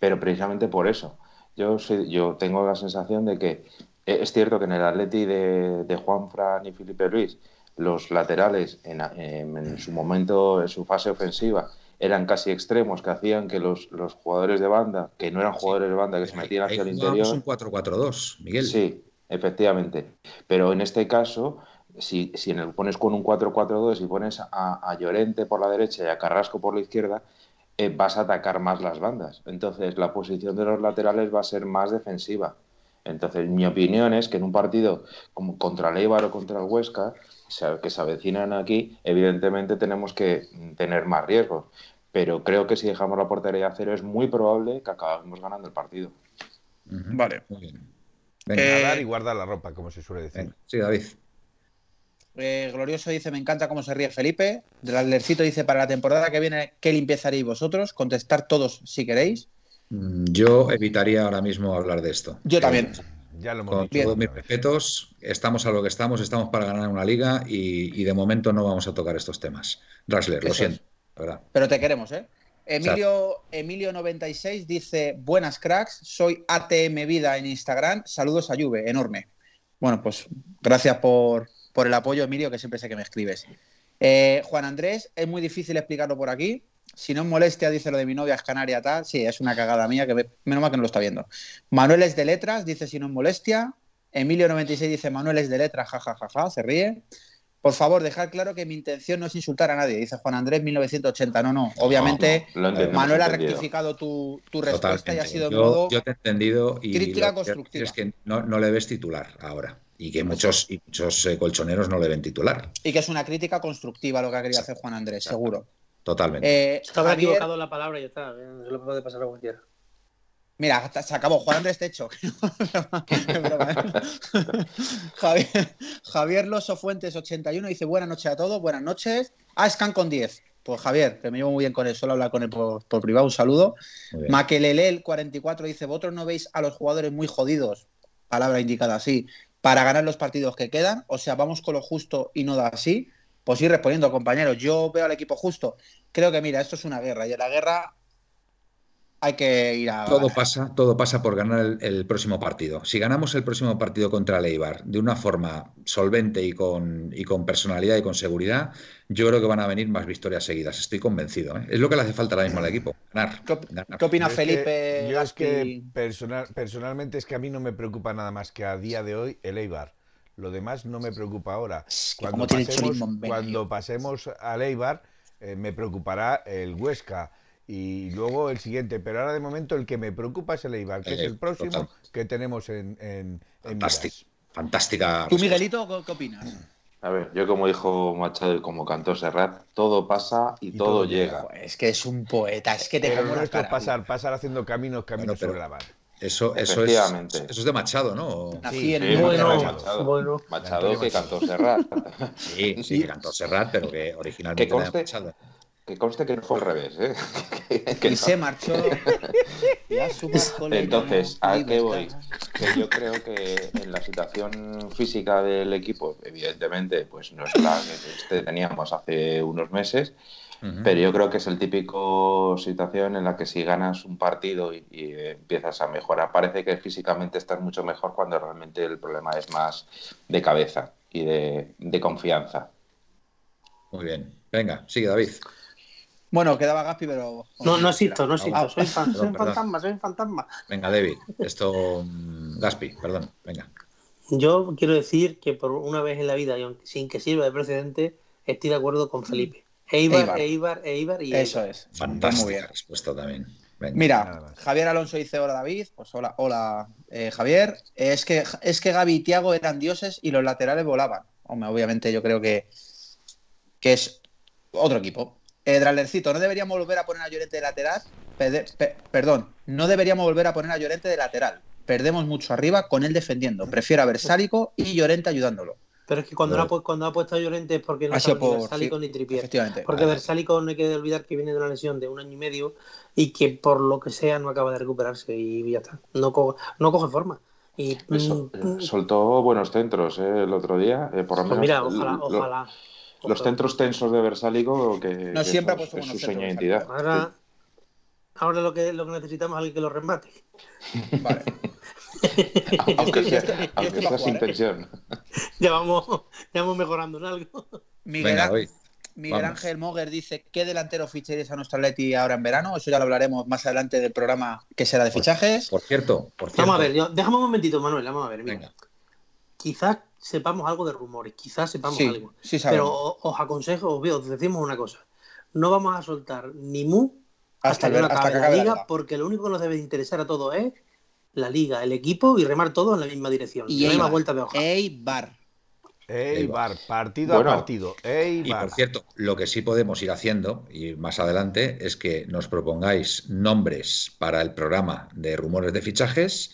pero precisamente por eso. Yo, soy- yo tengo la sensación de que es cierto que en el Atleti de, de Juan Fran y Felipe Luis, los laterales en, en- en su momento, en su fase ofensiva, eran casi extremos que hacían que los, los jugadores de banda, que no eran jugadores de banda, que se metían Ahí hacia el interior. un 4-4-2, Miguel. Sí, efectivamente. Pero en este caso, si, si en el pones con un 4-4-2 y pones a, a Llorente por la derecha y a Carrasco por la izquierda, eh, vas a atacar más las bandas. Entonces, la posición de los laterales va a ser más defensiva. Entonces, mi opinión es que en un partido como contra el Eibar o contra el Huesca, que se avecinan aquí, evidentemente tenemos que tener más riesgos. Pero creo que si dejamos la portería a cero es muy probable que acabemos ganando el partido. Vale. Muy bien. Venga, Eh, Nadar y guardar la ropa, como se suele decir. venga. Sí, David. Eh, Glorioso dice, me encanta cómo se ríe Felipe. Draslercito dice, para la temporada que viene, ¿qué limpiazaréis vosotros? Contestar todos si queréis. Mm, Yo evitaría ahora mismo hablar de esto. Yo Eh, también. Ya lo hemos Con dicho. Todos mis respetos, estamos a lo que estamos, estamos para ganar una liga y, y de momento no vamos a tocar estos temas. Drasler, lo siento, la ¿verdad? Pero te queremos, ¿eh? Emilio, Emilio96 dice, buenas cracks, soy ATM Vida en Instagram, saludos a Juve, enorme. Bueno, pues gracias por, por el apoyo, Emilio, que siempre sé que me escribes. Eh, Juan Andrés, es muy difícil explicarlo por aquí. Si no es molestia, dice lo de mi novia es canaria, tal. Sí, es una cagada mía, que me- menos mal que no lo está viendo. Manuel es de letras, dice si no es molestia. Emilio96 dice Manuel es de letras, jajajaja, se ríe. Por favor, dejar claro que mi intención no es insultar a nadie, dice Juan Andrés 1980. No, no, obviamente No, no, Manuel ha rectificado tu, tu respuesta y ha sido yo, modo... yo te he entendido y crítica que constructiva. es que no, no le ves titular ahora y que muchos, y muchos eh, colchoneros no le ven titular. Y que es una crítica constructiva lo que ha querido hacer Juan Andrés, seguro. Totalmente. Eh, Se habrá Javier- equivocado la palabra y ya está. eh, Se lo puede pasar a cualquiera. Mira, hasta- se acabó. Juan Andrés Techo. Javier, Javier Loso Fuentes 81 dice buenas noches a todos, buenas noches. Ah, Scan con 10. Pues Javier, que me llevo muy bien con él, solo hablar con él por, por privado, un saludo. Maquelelel 44 dice, ¿vosotros no veis a los jugadores muy jodidos? Palabra indicada así, para ganar los partidos que quedan. O sea, vamos con lo justo y no da así. Pues ir respondiendo, compañeros. Yo veo al equipo justo. Creo que, mira, esto es una guerra. Y en la guerra hay que ir a. Todo pasa, todo pasa por ganar el, el próximo partido. Si ganamos el próximo partido contra el Eibar de una forma solvente y con, y con personalidad y con seguridad, yo creo que van a venir más victorias seguidas. Estoy convencido. ¿eh? Es lo que le hace falta ahora mismo al equipo. Ganar. ¿Qué, ganar. qué opina Yo es que- Felipe? yo es que personal, personalmente es que a mí no me preocupa nada más que a día de hoy el Eibar. Lo demás no me preocupa ahora. Cuando pasemos, en cuando pasemos al Eibar, eh, me preocupará el Huesca y luego el siguiente. Pero ahora de momento el que me preocupa es el Eibar, que es Eh, el próximo total. que tenemos en, en, en Fantástico. miras. Fantástica. ¿Tú. Miguelito, qué, opinas? A ver, yo como dijo Machado y como cantó Serrat, todo pasa y, Y todo, todo llega. Es que es un poeta, es que te Pero como la nuestro es cara. pasar, pasar haciendo caminos, caminos Bueno, pero- sobre la mar. Eso, eso, es, eso es de Machado, ¿no? Nací Sí, en sí, el bueno. Machado. bueno. Machado que cantó Serrat. Sí, sí, que cantó Serrat, pero que originalmente Que era de Machado. que conste que no fue al revés, ¿eh? Que- que Y no. se marchó. Ya Entonces, ¿a qué voy? Que yo creo que en la situación física del equipo, evidentemente, pues no es la que este teníamos hace unos meses, Pero yo creo que es el típico situación en la que si ganas un partido y, y empiezas a mejorar, parece que físicamente estás mucho mejor cuando realmente el problema es más de cabeza y de, de confianza. Muy bien. Venga, sigue David. Bueno, quedaba Gaspi, pero. No, no existo, no Ah, existo. Soy, fan- soy perdón, fantasma, soy un fantasma. Venga, David. Esto. mm, Gaspi, perdón. Venga. Yo quiero decir que por una vez en la vida, y aunque- sin que sirva de precedente, estoy de acuerdo con Felipe. Eibar, Eibar. Eibar, Eibar y Eso es. Fantástica Muy bien. respuesta también. Venga. Mira. Javier Alonso dice hola David, pues hola, hola eh, Javier. Es que es que Gaby y Tiago eran dioses y los laterales volaban. Hombre, obviamente yo creo que, que es otro equipo. Eh, Draglercito, no deberíamos volver a poner a Llorente de lateral. Pede- pe- perdón, no deberíamos volver a poner a Llorente de lateral. Perdemos mucho arriba con él defendiendo. Prefiero a Versálico y Llorente ayudándolo. Pero es que cuando, No. no ha, cuando ha puesto a Llorente es porque no Ha sido por- Versálico sí, ni Trippier. Efectivamente. Porque. Versálico no hay que olvidar que viene de una lesión de un año y medio y que por lo que sea no acaba de recuperarse y ya está. No, co- no coge forma. Y Eso, mm, eh, soltó buenos centros ¿eh? el otro día, eh, por lo pues menos mira, lo- ojalá, lo- ojalá. los centros tensos de Versálico, que, No, que siempre ha eso es- puesto es su seña de identidad. Ahora, ahora lo que lo que necesitamos es alguien que lo remate. Vale. Aunque Yo sea, aunque para sin jugar, ¿eh? pensión. Ya vamos, ya vamos mejorando en algo. Miguel, Venga. Ángel Moguer dice ¿qué delantero ficharéis a nuestro Atleti ahora en verano? Eso ya lo hablaremos más adelante del programa que será de fichajes. Por cierto, por cierto. Vamos a ver, yo- déjame un momentito, Manuel, vamos a ver. Mira. Venga. Quizás sepamos algo de rumores, quizás sepamos Sí, algo. sí Pero os aconsejo, os, veo, os decimos una cosa. No vamos a soltar ni mu hasta, hasta, que no hasta acabe que la acabe la liga, liga. porque lo único que nos debe interesar a todos es la liga, el equipo y remar todos en la misma dirección. Y más vueltas de hoja. Eibar. Eibar, partido Bueno. a partido. Y Eibar. por cierto, lo que sí podemos ir haciendo, y más adelante, es que nos propongáis nombres para el programa de rumores de fichajes.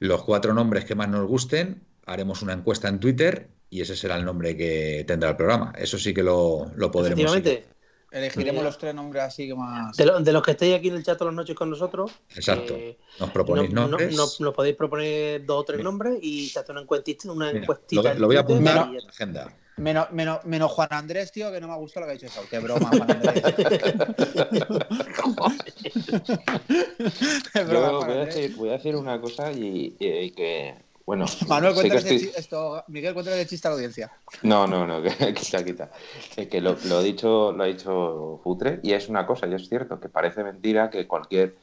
Los cuatro nombres que más nos gusten, haremos una encuesta en Twitter y ese será el nombre que tendrá el programa. Eso sí que lo, lo podremos. Efectivamente, Elegiremos los tres nombres así que más. de, lo- de los que estéis aquí en el chat todas las noches con nosotros, Exacto. eh, Nos proponéis no- no- nombres. no- nos podéis proponer dos o tres Mira. nombres y se hace una encuestita, una Mira, encuestita lo, voy a apuntar y en la agenda. Menos, menos, menos Juan Andrés, tío, que no me ha gustado lo que ha dicho eso. Qué broma, Juan Andrés. Qué broma, Yo Juan voy a, decir, voy a decir una cosa y, y que, bueno, Manuel, cuéntale estoy- esto. Miguel, cuéntale el chiste a la audiencia. No, no, no, que, quita, quita. Eh, Que lo, lo, ha dicho, lo ha dicho Futre y es una cosa, y es cierto, que parece mentira que cualquier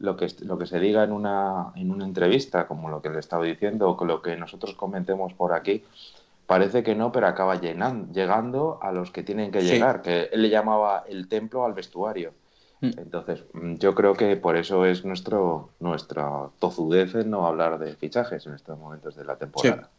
lo que, lo que se diga en una, en una entrevista, como lo que le estaba diciendo, o lo que nosotros comentemos por aquí, parece que no, pero acaba llenan- llegando a los que tienen que Sí. llegar, que él le llamaba el templo al vestuario. Mm. Entonces, mm, yo creo que por eso es nuestro nuestra tozudez en no hablar de fichajes en estos momentos de la temporada.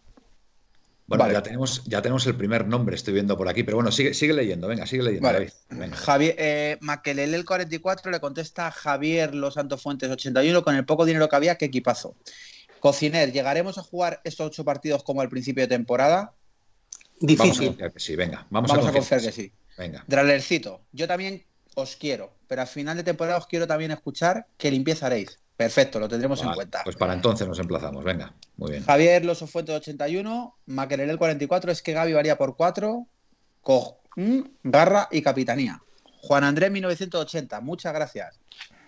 Bueno, Vale. ya, tenemos, ya tenemos el primer nombre, estoy viendo por aquí, pero bueno, sigue, sigue leyendo, venga, sigue leyendo, Vale. David. Venga. Javier, eh, Maquelele el 44 le contesta a Javier Los Santos Fuentes 81 con el poco dinero que había, qué equipazo. Cociner, ¿llegaremos a jugar estos ocho partidos como al principio de temporada? Vamos a Difícil. confiar que sí, venga. Vamos, Vamos, a confiar confiar que sí. Venga. Dralercito, yo también os quiero, pero al final de temporada os quiero también escuchar qué limpieza haréis. Perfecto, lo tendremos en cuenta. Pues para entonces nos emplazamos, venga. Muy bien. Javier Los Fuentes 81, Maquelele el 44, es que Gaby varía por 4, Garra y Capitanía. Juan Andrés 1980, muchas gracias.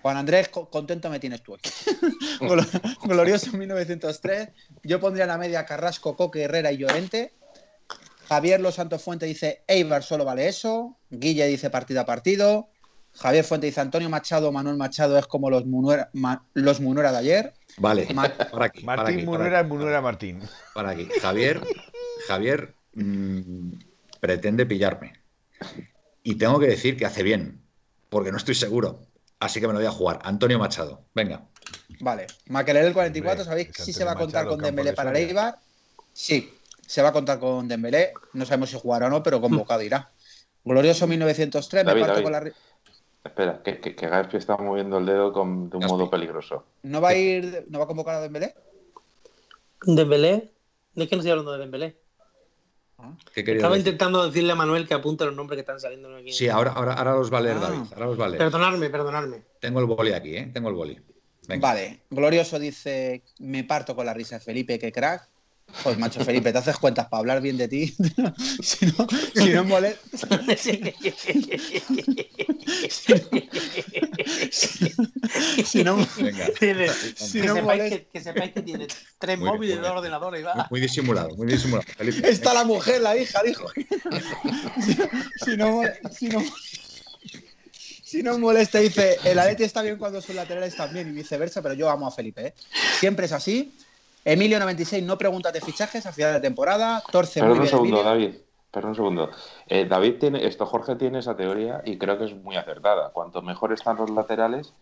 Juan Andrés, co- contento me tienes tú aquí. Glo- Glorioso 1903. Yo pondría la media Carrasco, Coque, Herrera y Llorente. Javier Los Santos Fuente dice Eibar solo vale eso. Guille dice partido a partido. Javier Fuente dice Antonio Machado, Manuel Machado es como los Munuera, Ma- los Munuera de ayer. Vale, Ma- para aquí. para Martín aquí, para Munuera, aquí, Munuera Martín. Para aquí. Javier, Javier mm, pretende pillarme. Y tengo que decir que hace bien, porque no estoy seguro. Así que me lo voy a jugar. Antonio Machado. Venga. Vale. Maquelele el 44, Hombre, ¿sabéis si se va a contar Machado, con Dembélé de para el Soria. Eibar? Sí, se va a contar con Dembélé. No sabemos si jugará o no, pero convocado irá. Glorioso 1903, me parto David. con la... Espera, que, que, que Gaspi está moviendo el dedo con, de un Gaspi. modo peligroso. ¿No va a ir, no va a convocar a Dembélé? Dembélé. ¿De qué no estoy hablando de Dembélé? ¿Qué querías Estaba decir? intentando decirle a Manuel que apunte los nombres que están saliendo aquí. Sí, ahora, ahora, ahora los va a leer, Ah. David. Ahora los va a leer. Perdonadme, perdonadme. Tengo el boli aquí, ¿eh? Tengo el boli. Venga. Vale, Glorioso dice, me parto con la risa de Felipe, que crack. Pues macho Felipe, te haces cuentas para hablar bien de ti. si no, si no mole- si no, Venga. Tiene- Si que, no sepáis que, que sepáis que tiene tres Muy bien, móviles y muy dos bien. ordenadores. y Muy, va. muy disimulado, muy disimulado. Felipe. está la mujer, la hija, dijo. si, no, si no, si no molesta, dice, el Atleti está bien cuando sus laterales también y viceversa, pero yo amo a Felipe. ¿eh? Siempre es así. Emilio96 no pregunta de fichajes a final de temporada. Torce Perdón muy un segundo, Emilio. David. Perdón un segundo. Eh, David tiene, esto Jorge tiene esa teoría y creo que es muy acertada. Cuanto mejor están los laterales,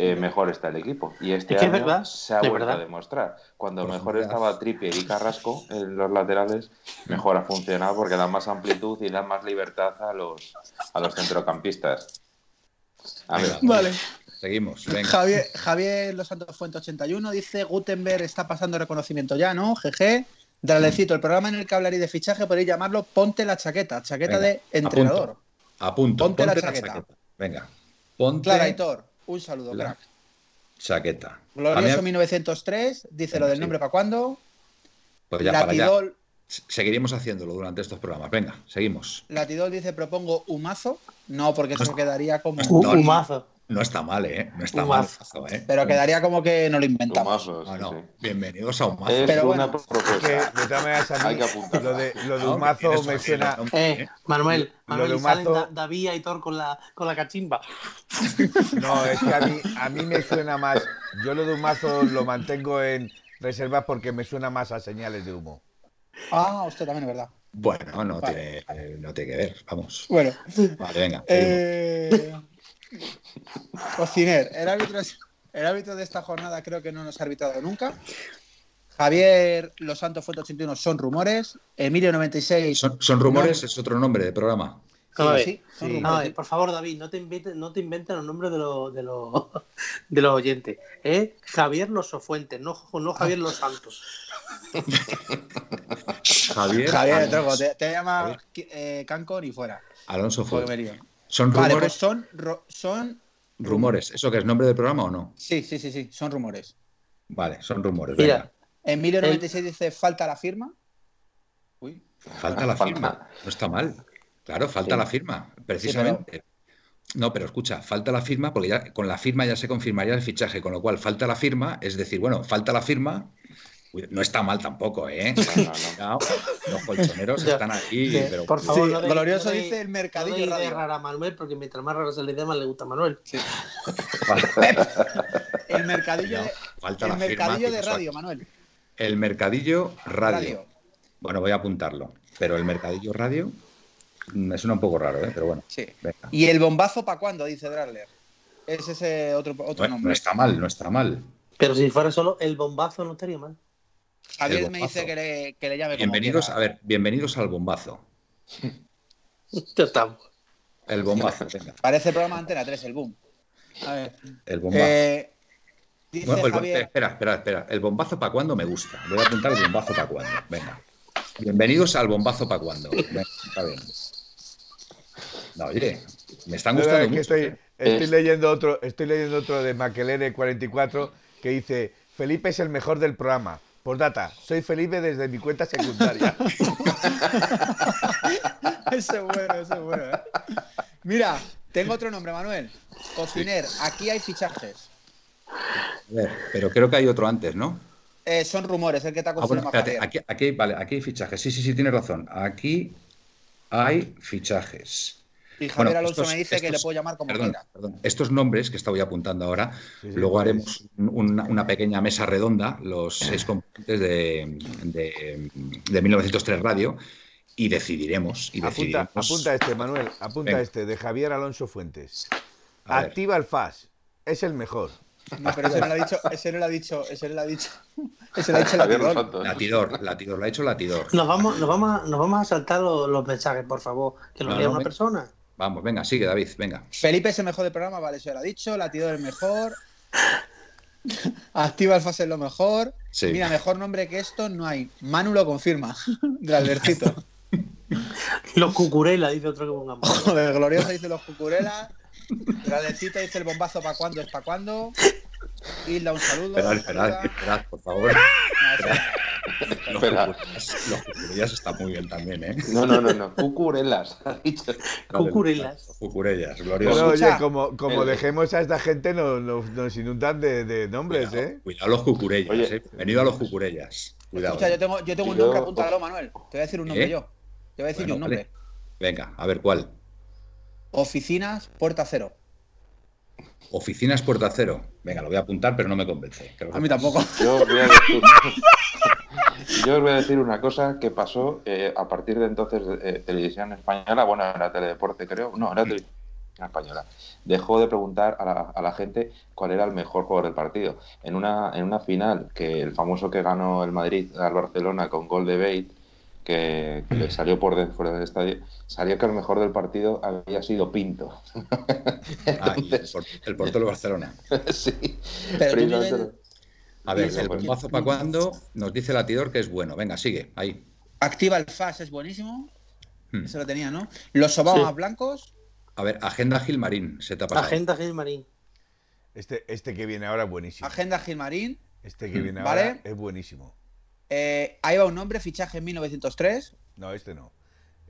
eh, mejor está el equipo. Y este Es que es año verdad, se ha vuelto a demostrar. Cuando mejor Profundidad. estaba Trippier y Carrasco en los laterales, mejor ha funcionado porque dan más amplitud y dan más libertad a los, a los centrocampistas. A ver, Venga. Vale. Seguimos. Venga. Javier, Javier Los Santos Fuente 81 dice Gutenberg está pasando reconocimiento ya, ¿no? GG. Dralecito, el programa en el que hablaré de fichaje podéis llamarlo Ponte la chaqueta, chaqueta Venga, de entrenador. A punto. Ponte la chaqueta. Venga. Ponte Clara Aitor, un saludo, la crack. chaqueta. Glorioso mí- 1903, dice Venga, lo del sí. nombre para cuándo. Pues ya, para allá. Latidol, Seguiremos haciéndolo durante estos programas. Venga, seguimos. Latidol dice propongo Humazo. No, porque eso quedaría como. Un No, humazo. No está mal, ¿eh? No está mal. ¿eh? Pero quedaría como que no lo inventamos. Tomazos, No, sí, no. sí. Bienvenidos a un mazo. Es Pero una bueno, Que, de propuesta. todas maneras, a Hay que apuntar. lo de, lo de No, un mazo tienes me suena... ¿no? Eh, Manuel, Lo Manuel, de salen Humazo- Da- David y Thor con la, con la cachimba. No, es que a mí, a mí me suena más... Yo lo de un mazo lo mantengo en reserva porque me suena más a señales de humo. Ah, usted también es verdad. Bueno, no, Vale. tiene, eh, no tiene que ver. Vamos. Bueno, Vale, venga. Eh, Cociner, el árbitro, es- el árbitro de esta jornada creo que no nos ha arbitrado nunca. Javier Los Santos Fuente 81 son rumores. Emilio 96. Son, son rumores, no. es otro nombre de programa. Sí, por favor, David, no te inventes, no te inventes los nombres de los de los de los oyentes. ¿eh? Javier Los Sofuentes, no, no Javier Los Santos. Javier, Javier, Alonso, Troco, te, te llama eh, Cancon y fuera. Alonso Fuentes. ¿Son Vale, rumores? pues son, ro- son. Rumores. ¿Eso que es nombre del programa o no? Sí, sí, sí, sí, son rumores. Vale, son rumores. Mira, Venga. Emilio El- 96 dice falta la firma. Uy. Falta la Falta. firma. No está mal. Claro, falta Sí. la firma. Precisamente. No, pero escucha, falta la firma porque ya con la firma ya se confirmaría el fichaje, con lo cual falta la firma, es decir, bueno, falta la firma. No está mal tampoco, ¿eh? No, no, no. Los colchoneros están aquí, pero por favor, Sí, no de- glorioso no de- dice el no mercadillo de idea radio. rara a Manuel, porque mientras más rara se le dé, más le gusta a Manuel. El mercadillo, No, de, falta el la mercadillo de radio. Manuel. El mercadillo radio. Radio. Bueno, voy a apuntarlo. Pero el mercadillo radio mm, me suena un poco raro, ¿eh? Pero bueno, Sí. venga. ¿Y el bombazo para cuándo? Dice Drasler. Es ese otro, otro Bueno, no está mal, no está mal. Pero si fuera solo el bombazo, no estaría mal. Javier me dice que le, que le llame Bienvenidos, a ver, bienvenidos al bombazo. El bombazo, venga. Parece programa de Antena 3, el boom. A ver. El bombazo. Eh, dice Bueno, el bo- Javier. espera, espera, espera. El bombazo para cuándo me gusta. Voy a apuntar el bombazo para cuándo. Venga. Bienvenidos al bombazo para cuándo. Venga, está bien. No, oye, me están gustando es que mucho. estoy, ¿eh? estoy Es- leyendo otro, estoy leyendo otro de Maquelere 44 que dice Felipe es el mejor del programa. Postdata, soy Felipe desde mi cuenta secundaria. ese es bueno, ese es bueno. ¿eh? Mira, Tengo otro nombre, Manuel. Cociner, aquí hay fichajes. A ver, pero creo que hay otro antes, ¿no? Eh, son rumores, el que te ha Ah, costado bueno, más espérate, aquí, aquí, vale, aquí hay fichajes. Sí, sí, sí, tienes razón. Aquí hay fichajes. Y Javier Bueno, Alonso estos- me dice que le puedo llamar como Perdón, quiera. perdón. Estos nombres que estaba apuntando ahora, Sí, sí, luego haremos un- una, una pequeña mesa redonda, los seis componentes de, de, de 1903 Radio, y decidiremos. Y Apunta, decidiremos apunta este, Manuel, apunta Venga. este, de Javier Alonso Fuentes. A ver. Activa el FAS, es el mejor. No, pero ese no lo ha dicho, ese no lo ha dicho, ese no lo ha dicho. Ese lo ha dicho latidor. Latidor, latidor, lo ha hecho latidor. Nos vamos, nos vamos, a, nos vamos a saltar los, los mensajes, por favor. Que nos No, lea no, una persona. Vamos, venga, sigue, David, venga. Felipe es el mejor del programa, vale, eso ya lo ha dicho. Latidor el mejor. Activa el fase es lo mejor. Sí. Mira, mejor nombre que esto no hay. Manu lo confirma. De Albertito. Los cucurelas, dice otro que pongamos. Joder, Glorioso dice los cucurelas. De Albertito dice el bombazo para cuándo es para cuándo. Hilda, un saludo. Esperad, esperad, esperad, por favor. No, Los cucurillas están muy bien también, ¿eh? No, no, no, no. Cucurelas, ha dicho. Cucurelas. Los cucurellas, Pero gloriosos. oye, como, como El- dejemos a esta gente, nos, nos- nos inundan de, de nombres, Cuidado, ¿eh? cuidado los cucurellas, Oye. ¿eh? Venido a los cucurellas. Cuidado. Escucha, yo tengo, yo tengo un Yo- nombre, apúntalo, Manuel. Te voy a decir un nombre ¿Eh? yo. Te voy a decir Bueno, yo un nombre. vale. Venga, a ver cuál. Oficinas, puerta cero. Oficinas Puerta Cero. Venga, lo voy a apuntar, pero no me convence. A mí tampoco. Yo voy a decir, yo os voy a decir una cosa que pasó eh, a partir de entonces eh, televisión española, bueno, era teledeporte creo, no, era televisión española. Dejó de preguntar a la, a la gente cuál era el mejor jugador del partido. En una, en una final, que el famoso que ganó el Madrid al Barcelona con gol de Bate, que, que le salió por dentro fuera del estadio, salió que el mejor del partido había sido Pinto. Ah, el, por- el portero de Barcelona. sí. Pero A ver, el bombazo para cuando nos dice Latidor que es bueno. Venga, sigue, ahí. Activa el FAS, es buenísimo. Hmm. Eso lo tenía, ¿no? Los Obamas Sí. blancos. A ver, Agenda Gilmarín, se te ha pasado. Agenda Gilmarín. Este, este que viene ahora es buenísimo. Agenda Gilmarín. Este que viene Vale. ahora es buenísimo. Eh, ahí va un nombre, fichaje en 1903. No, este no.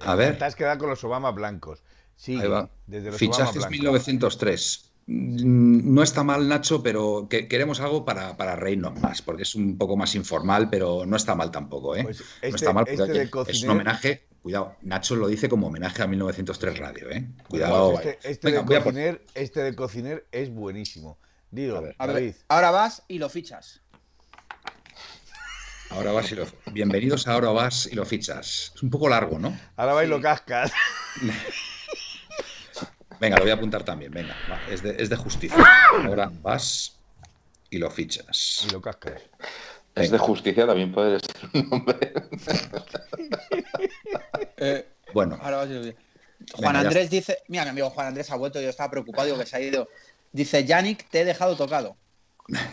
A ver. Te has quedado con los Obama blancos. Sí, Ahí va. desde los Fichajes Obama blancos. 1903. Mm, No está mal, Nacho, pero que- queremos algo para, para reírnos más, porque es un poco más informal, pero no está mal tampoco, ¿eh? Pues no este, está mal, porque, este de es cociner, un homenaje. Cuidado, Nacho lo dice como homenaje a 1903 Radio, ¿eh? Cuidado. pues este, este Venga, de por- cociner, este de cociner es buenísimo. Dilo, A ver, A ver, David. ahora vas y lo fichas. Ahora vas y lo. Bienvenidos a Ahora vas y lo fichas. Es un poco largo, ¿no? Ahora bailo cascas. Venga, lo voy a apuntar también. Venga, va, es, de, es de justicia. Ahora vas y lo fichas. Y lo cascas. Es de justicia, también puede ser un nombre. Eh, Bueno, ahora vas. Juan Venga, ya Andrés dice. Mira, mi amigo Juan Andrés ha vuelto, yo estaba preocupado, digo que se ha ido. Dice, Yannick, te he dejado tocado.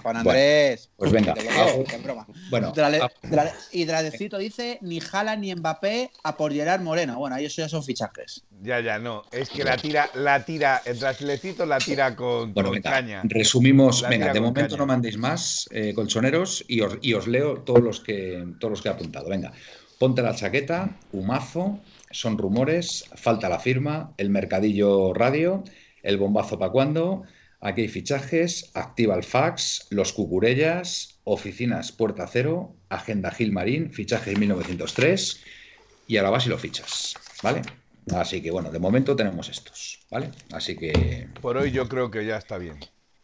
Juan Andrés. pues venga. Te es broma. Bueno, Drale- ah, Drale- y Dradecito dice ni Jala ni Mbappé a por Gerard Moreno. Bueno, ahí eso ya son fichajes. Ya, ya, no. Es que la tira, la tira, el traslecito la tira con, Bueno, con venga, caña. resumimos. La venga, de momento caña. no mandéis más, eh, colchoneros, y os, y os leo todos los que todos los que he apuntado. Venga, ponte la chaqueta, humazo, son rumores, falta la firma, el mercadillo radio, el bombazo para cuando, aquí hay fichajes, activa el fax, los cucurellas, oficinas Puerta Cero, agenda Gilmarín, fichajes 1903, y ahora vas y lo fichas, ¿vale? Así que bueno, de momento tenemos estos, ¿vale? Así que Por hoy yo creo que ya está bien.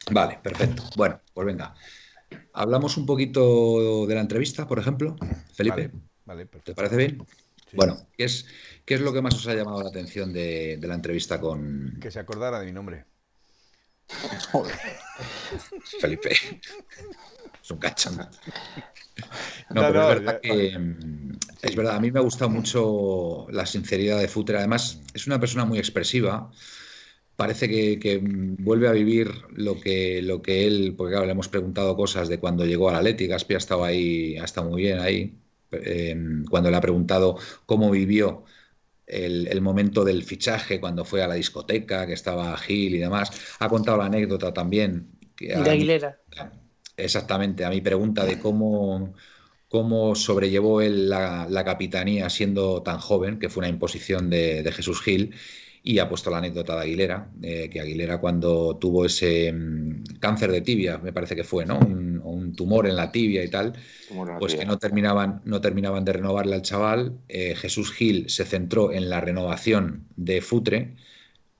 Vale, perfecto. Bueno, pues venga. Hablamos un poquito de la entrevista, por ejemplo. Felipe, Vale, vale, perfecto. ¿te parece bien? Sí. Bueno, ¿qué es, ¿qué es lo que más os ha llamado la atención de, de la entrevista con Que se acordara de mi nombre. Felipe? Es un cachondo. No, No, pero no, es verdad que mm, es verdad, a mí me ha gustado mucho la sinceridad de Futre. Además, es una persona muy expresiva. Parece que, que, vuelve a vivir lo que, lo que él, porque claro, le hemos preguntado cosas de cuando llegó al Atleti, Gaspi ha estado ahí, ha estado muy bien ahí. Eh, cuando le ha preguntado cómo vivió el, el momento del fichaje, cuando fue a la discoteca, que estaba Gil y demás. Ha contado la anécdota también. que De Aguilera. Exactamente, a mi pregunta de cómo, cómo sobrellevó él la, la capitanía siendo tan joven, que fue una imposición de, de Jesús Gil, y ha puesto la anécdota de Aguilera, eh, que Aguilera cuando tuvo ese mm, cáncer de tibia, me parece que fue, ¿no? Un, tumor en la tibia y tal, pues que no terminaban, no terminaban de renovarle al chaval. Eh, Jesús Gil se centró en la renovación de Futre,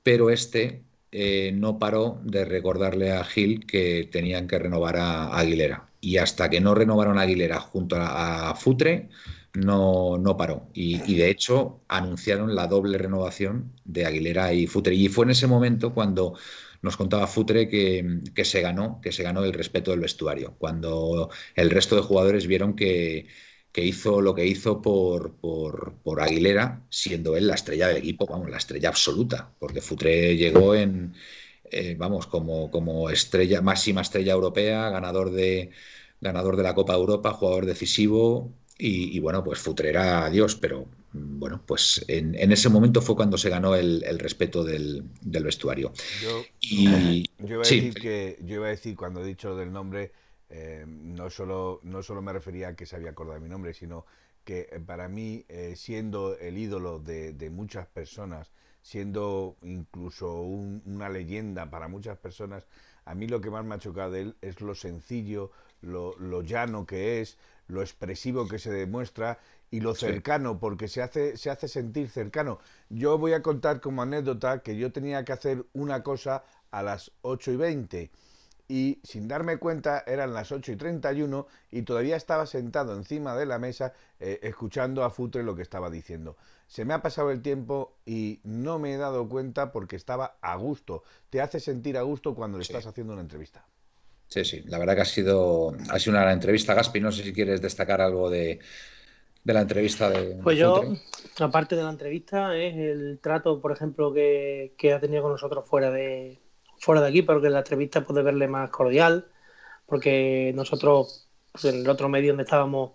pero este eh, no paró de recordarle a Gil que tenían que renovar a, Aguilera. Y hasta que no renovaron a Aguilera junto a Futre, no, no paró. Y, de hecho anunciaron la doble renovación de Aguilera y Futre. Y fue en ese momento cuando nos contaba Futre que, se ganó, que se ganó el respeto del vestuario, cuando el resto de jugadores vieron que, hizo lo que hizo por, por, Aguilera, siendo él la estrella del equipo, vamos, la estrella absoluta, porque Futre llegó en, eh, vamos, como, como estrella, máxima estrella europea, ganador de, ganador de la Copa Europa, jugador decisivo, y, bueno, pues Futrera, adiós, pero mm, bueno, pues en, ese momento fue cuando se ganó el, respeto del, vestuario. Yo, y, yo, iba a decir que, yo iba a decir, cuando he dicho del nombre, eh, no, solo, no solo me refería a que se había acordado de mi nombre, sino que eh, para mí, eh, siendo el ídolo de, muchas personas, siendo incluso una leyenda para muchas personas, a mí lo que más me ha chocado de él es lo sencillo, lo, lo llano que es, lo expresivo que se demuestra y lo cercano, porque se hace, se hace sentir cercano. Yo voy a contar como anécdota que yo tenía que hacer una cosa a las 8 y 20 y sin darme cuenta eran las 8 y 31 y todavía estaba sentado encima de la mesa eh, escuchando a Futre lo que estaba diciendo. Se me ha pasado el tiempo y no me he dado cuenta porque estaba a gusto. Te hace sentir a gusto cuando le estás haciendo una entrevista. Sí, sí, la verdad que ha sido, ha sido una entrevista, Gaspi. No sé si quieres destacar algo de, la entrevista de. Pues yo, aparte de la entrevista, es el trato, por ejemplo, que, ha tenido con nosotros fuera de, fuera de aquí, porque en la entrevista puede verle más cordial, porque nosotros, pues, en el otro medio donde estábamos,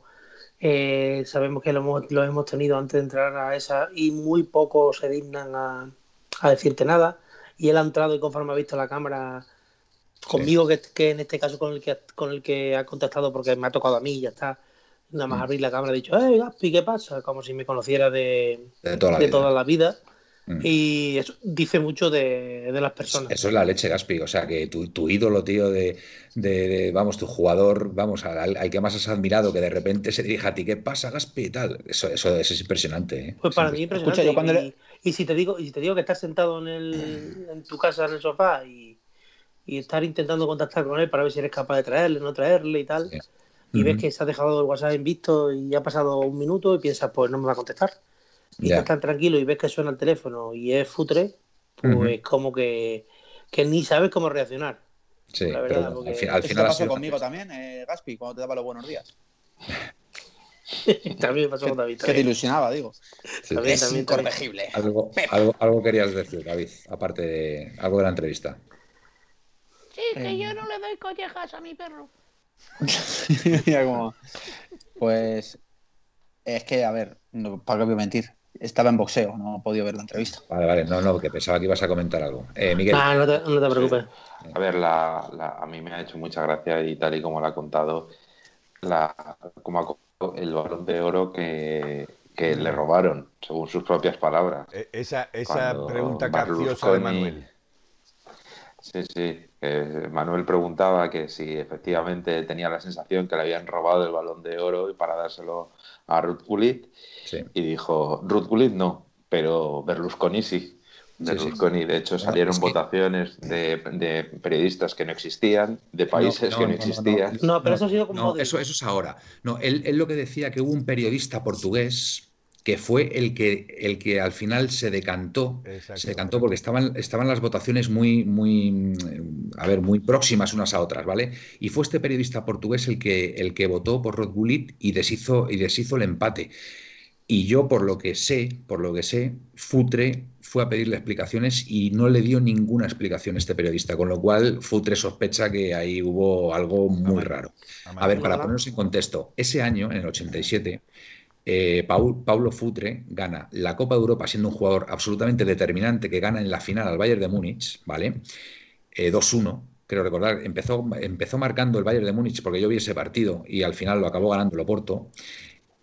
eh, sabemos que lo hemos, lo hemos tenido antes de entrar a esa y muy pocos se dignan a, a decirte nada. Y él ha entrado y conforme ha visto la cámara conmigo que, en este caso con el que con el que ha contactado porque me ha tocado a mí y ya está nada más mm. abrir la cámara ha dicho eh Gaspi qué pasa como si me conociera de, toda, la vida mm. y eso dice mucho de, las personas eso es la leche Gaspi o sea que tu, ídolo tío de, vamos tu jugador vamos al, que más has admirado que de repente se dirija a ti qué pasa Gaspi y tal eso eso, es impresionante ¿eh? pues para mí impresionante y, si te digo y si te digo que estás sentado en, el, en tu casa en el sofá y y estar intentando contactar con él para ver si eres capaz de traerle, no traerle y tal. Y ves que se ha dejado el WhatsApp en visto y ha pasado un minuto y piensas, pues no me va a contestar. Y estás tan tranquilo y ves que suena el teléfono y es futre, pues como que, que, ni sabes cómo reaccionar. Sí, la verdad, porque... al, final, pasó conmigo también, eh, Gaspi, cuando te daba los buenos días. también pasó con David. Que te ilusionaba, digo. También, es también, incorregible. Algo, algo, algo, querías decir, David, aparte de algo de la entrevista. Sí, que yo no le doy collejas a mi perro. pues es que, a ver, no, para qué voy a mentir. Estaba en boxeo, no he podido ver la entrevista. Vale, vale, no, no, porque pensaba que ibas a comentar algo. Eh, Miguel. Ah, no te, no te preocupes. A ver, la, a mí me ha hecho mucha gracia y tal y como lo ha contado, la, como ha contado el balón de oro que, que le robaron, según sus propias palabras. E, esa, esa pregunta capciosa de Manuel. Sí, sí. Manuel preguntaba que si efectivamente tenía la sensación que le habían robado el balón de oro para dárselo a Ruth Gullit. Y dijo, Ruth Gullit no, pero Berlusconi sí. Berlusconi, de hecho, salieron votaciones de, periodistas que no existían, de países que no, existían. No, pero eso ha sido como. eso, eso es ahora. No, él, él lo que decía que hubo un periodista portugués que fue el que, el que al final se decantó, se decantó porque estaban, estaban las votaciones muy, muy, a ver, muy próximas unas a otras, ¿vale? Y fue este periodista portugués el que, el que votó por Rod Gullit y deshizo, y deshizo el empate. Y yo, por lo que sé, por lo que sé, Futre fue a pedirle explicaciones y no le dio ninguna explicación a este periodista, con lo cual Futre sospecha que ahí hubo algo muy raro. A ver, para ponernos en contexto, ese año, en el 87, eh, Paulo Futre gana la Copa de Europa siendo un jugador absolutamente determinante que gana en la final al Bayern de Múnich, ¿vale? 2-1, eh, creo recordar, empezó, empezó marcando el Bayern de Múnich porque yo vi ese partido y al final lo acabó ganando el Oporto.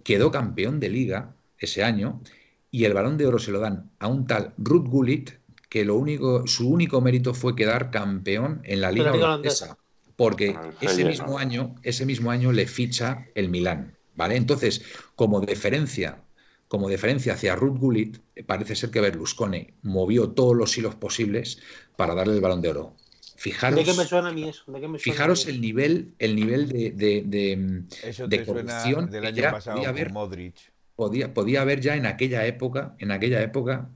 Quedó campeón de liga ese año y el balón de oro se lo dan a un tal Ruth Gullit, que lo único, su único mérito fue quedar campeón en la liga holandesa, porque el ese mismo año, ese mismo año le ficha el Milán, ¿vale? Entonces, como deferencia, como deferencia hacia Ruth Gullit, parece ser que Berlusconi movió todos los hilos posibles para darle el balón de oro. Fijaros, ¿De qué me suena a mí eso? ¿De qué me suena fijaros a mí el nivel, el nivel de, de- de- Eso corrupción del que año ya pasado podía haber Modric. podía, podía haber ya en aquella época, en aquella época,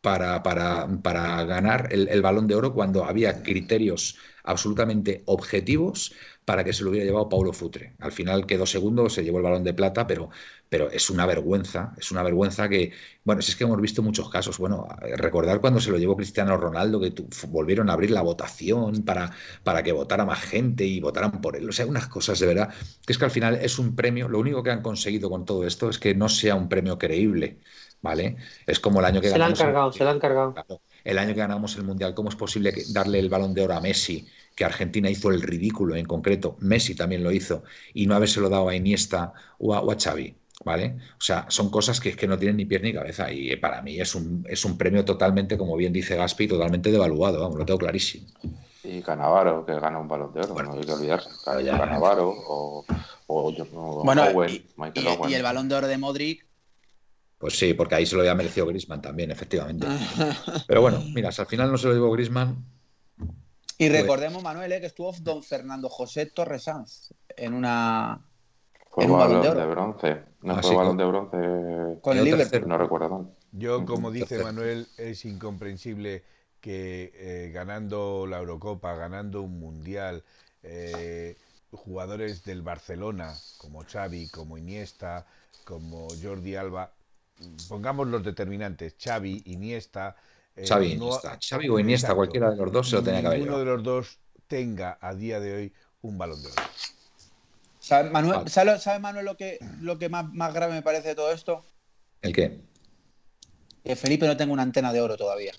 para, para, para ganar el, el balón de oro cuando había criterios absolutamente objetivos para que se lo hubiera llevado Paulo Futre. Al final quedó segundo, se llevó el balón de plata, pero, pero es una vergüenza, es una vergüenza que, bueno, si es que hemos visto muchos casos, bueno, recordar cuando se lo llevó Cristiano Ronaldo, que tu- volvieron a abrir la votación para, para que votara más gente y votaran por él, o sea, unas cosas de verdad, que es que al final es un premio, lo único que han conseguido con todo esto es que no sea un premio creíble, ¿vale? Es como el año que Se la han el- cargado, se la han cargado. Claro. El año que ganamos el Mundial, ¿cómo es posible darle el balón de oro a Messi, que Argentina hizo el ridículo en concreto? Messi también lo hizo, y no habérselo dado a Iniesta o a, o a Xavi, ¿vale? O sea, son cosas que, que no tienen ni pies ni cabeza, y eh, para mí es un, es un premio totalmente, como bien dice Gaspi, totalmente devaluado, vamos, lo tengo clarísimo. Y Canavaro, que gana un balón de oro, Bueno, no hay que olvidarse. ya. Canavaro o, o, o Bueno, Owen, y, Michael y- Owen. y el balón de oro de Modric. Pues sí, porque ahí se lo había merecido Griezmann también, efectivamente. Pero bueno, mira, si al final no se lo llevó Griezmann, Y Pues- recordemos, Manuel, eh, que estuvo don Fernando José Torres Sanz en una. Fue en un balón balón de bronce. No Ah, fue balón con- de bronce. Con quedó el Liverpool. No recuerdo mal. Yo, como dice. Manuel, es incomprensible que eh, ganando la Eurocopa, ganando un Mundial, eh, jugadores del Barcelona, como Xavi, como Iniesta, como Jordi Alba, pongamos los determinantes, Xavi, Iniesta... eh, Xavi, no- Iniesta, Xavi o Iniesta, Exacto. cualquiera de los dos se lo tenía que haber Ninguno de los dos tenga a día de hoy un balón de oro. ¿Sabe, Manuel, Vale. ¿sabe, sabe Manuel lo que, lo que más, más grave me parece de todo esto? ¿El qué? Que Felipe no tenga una antena de oro todavía.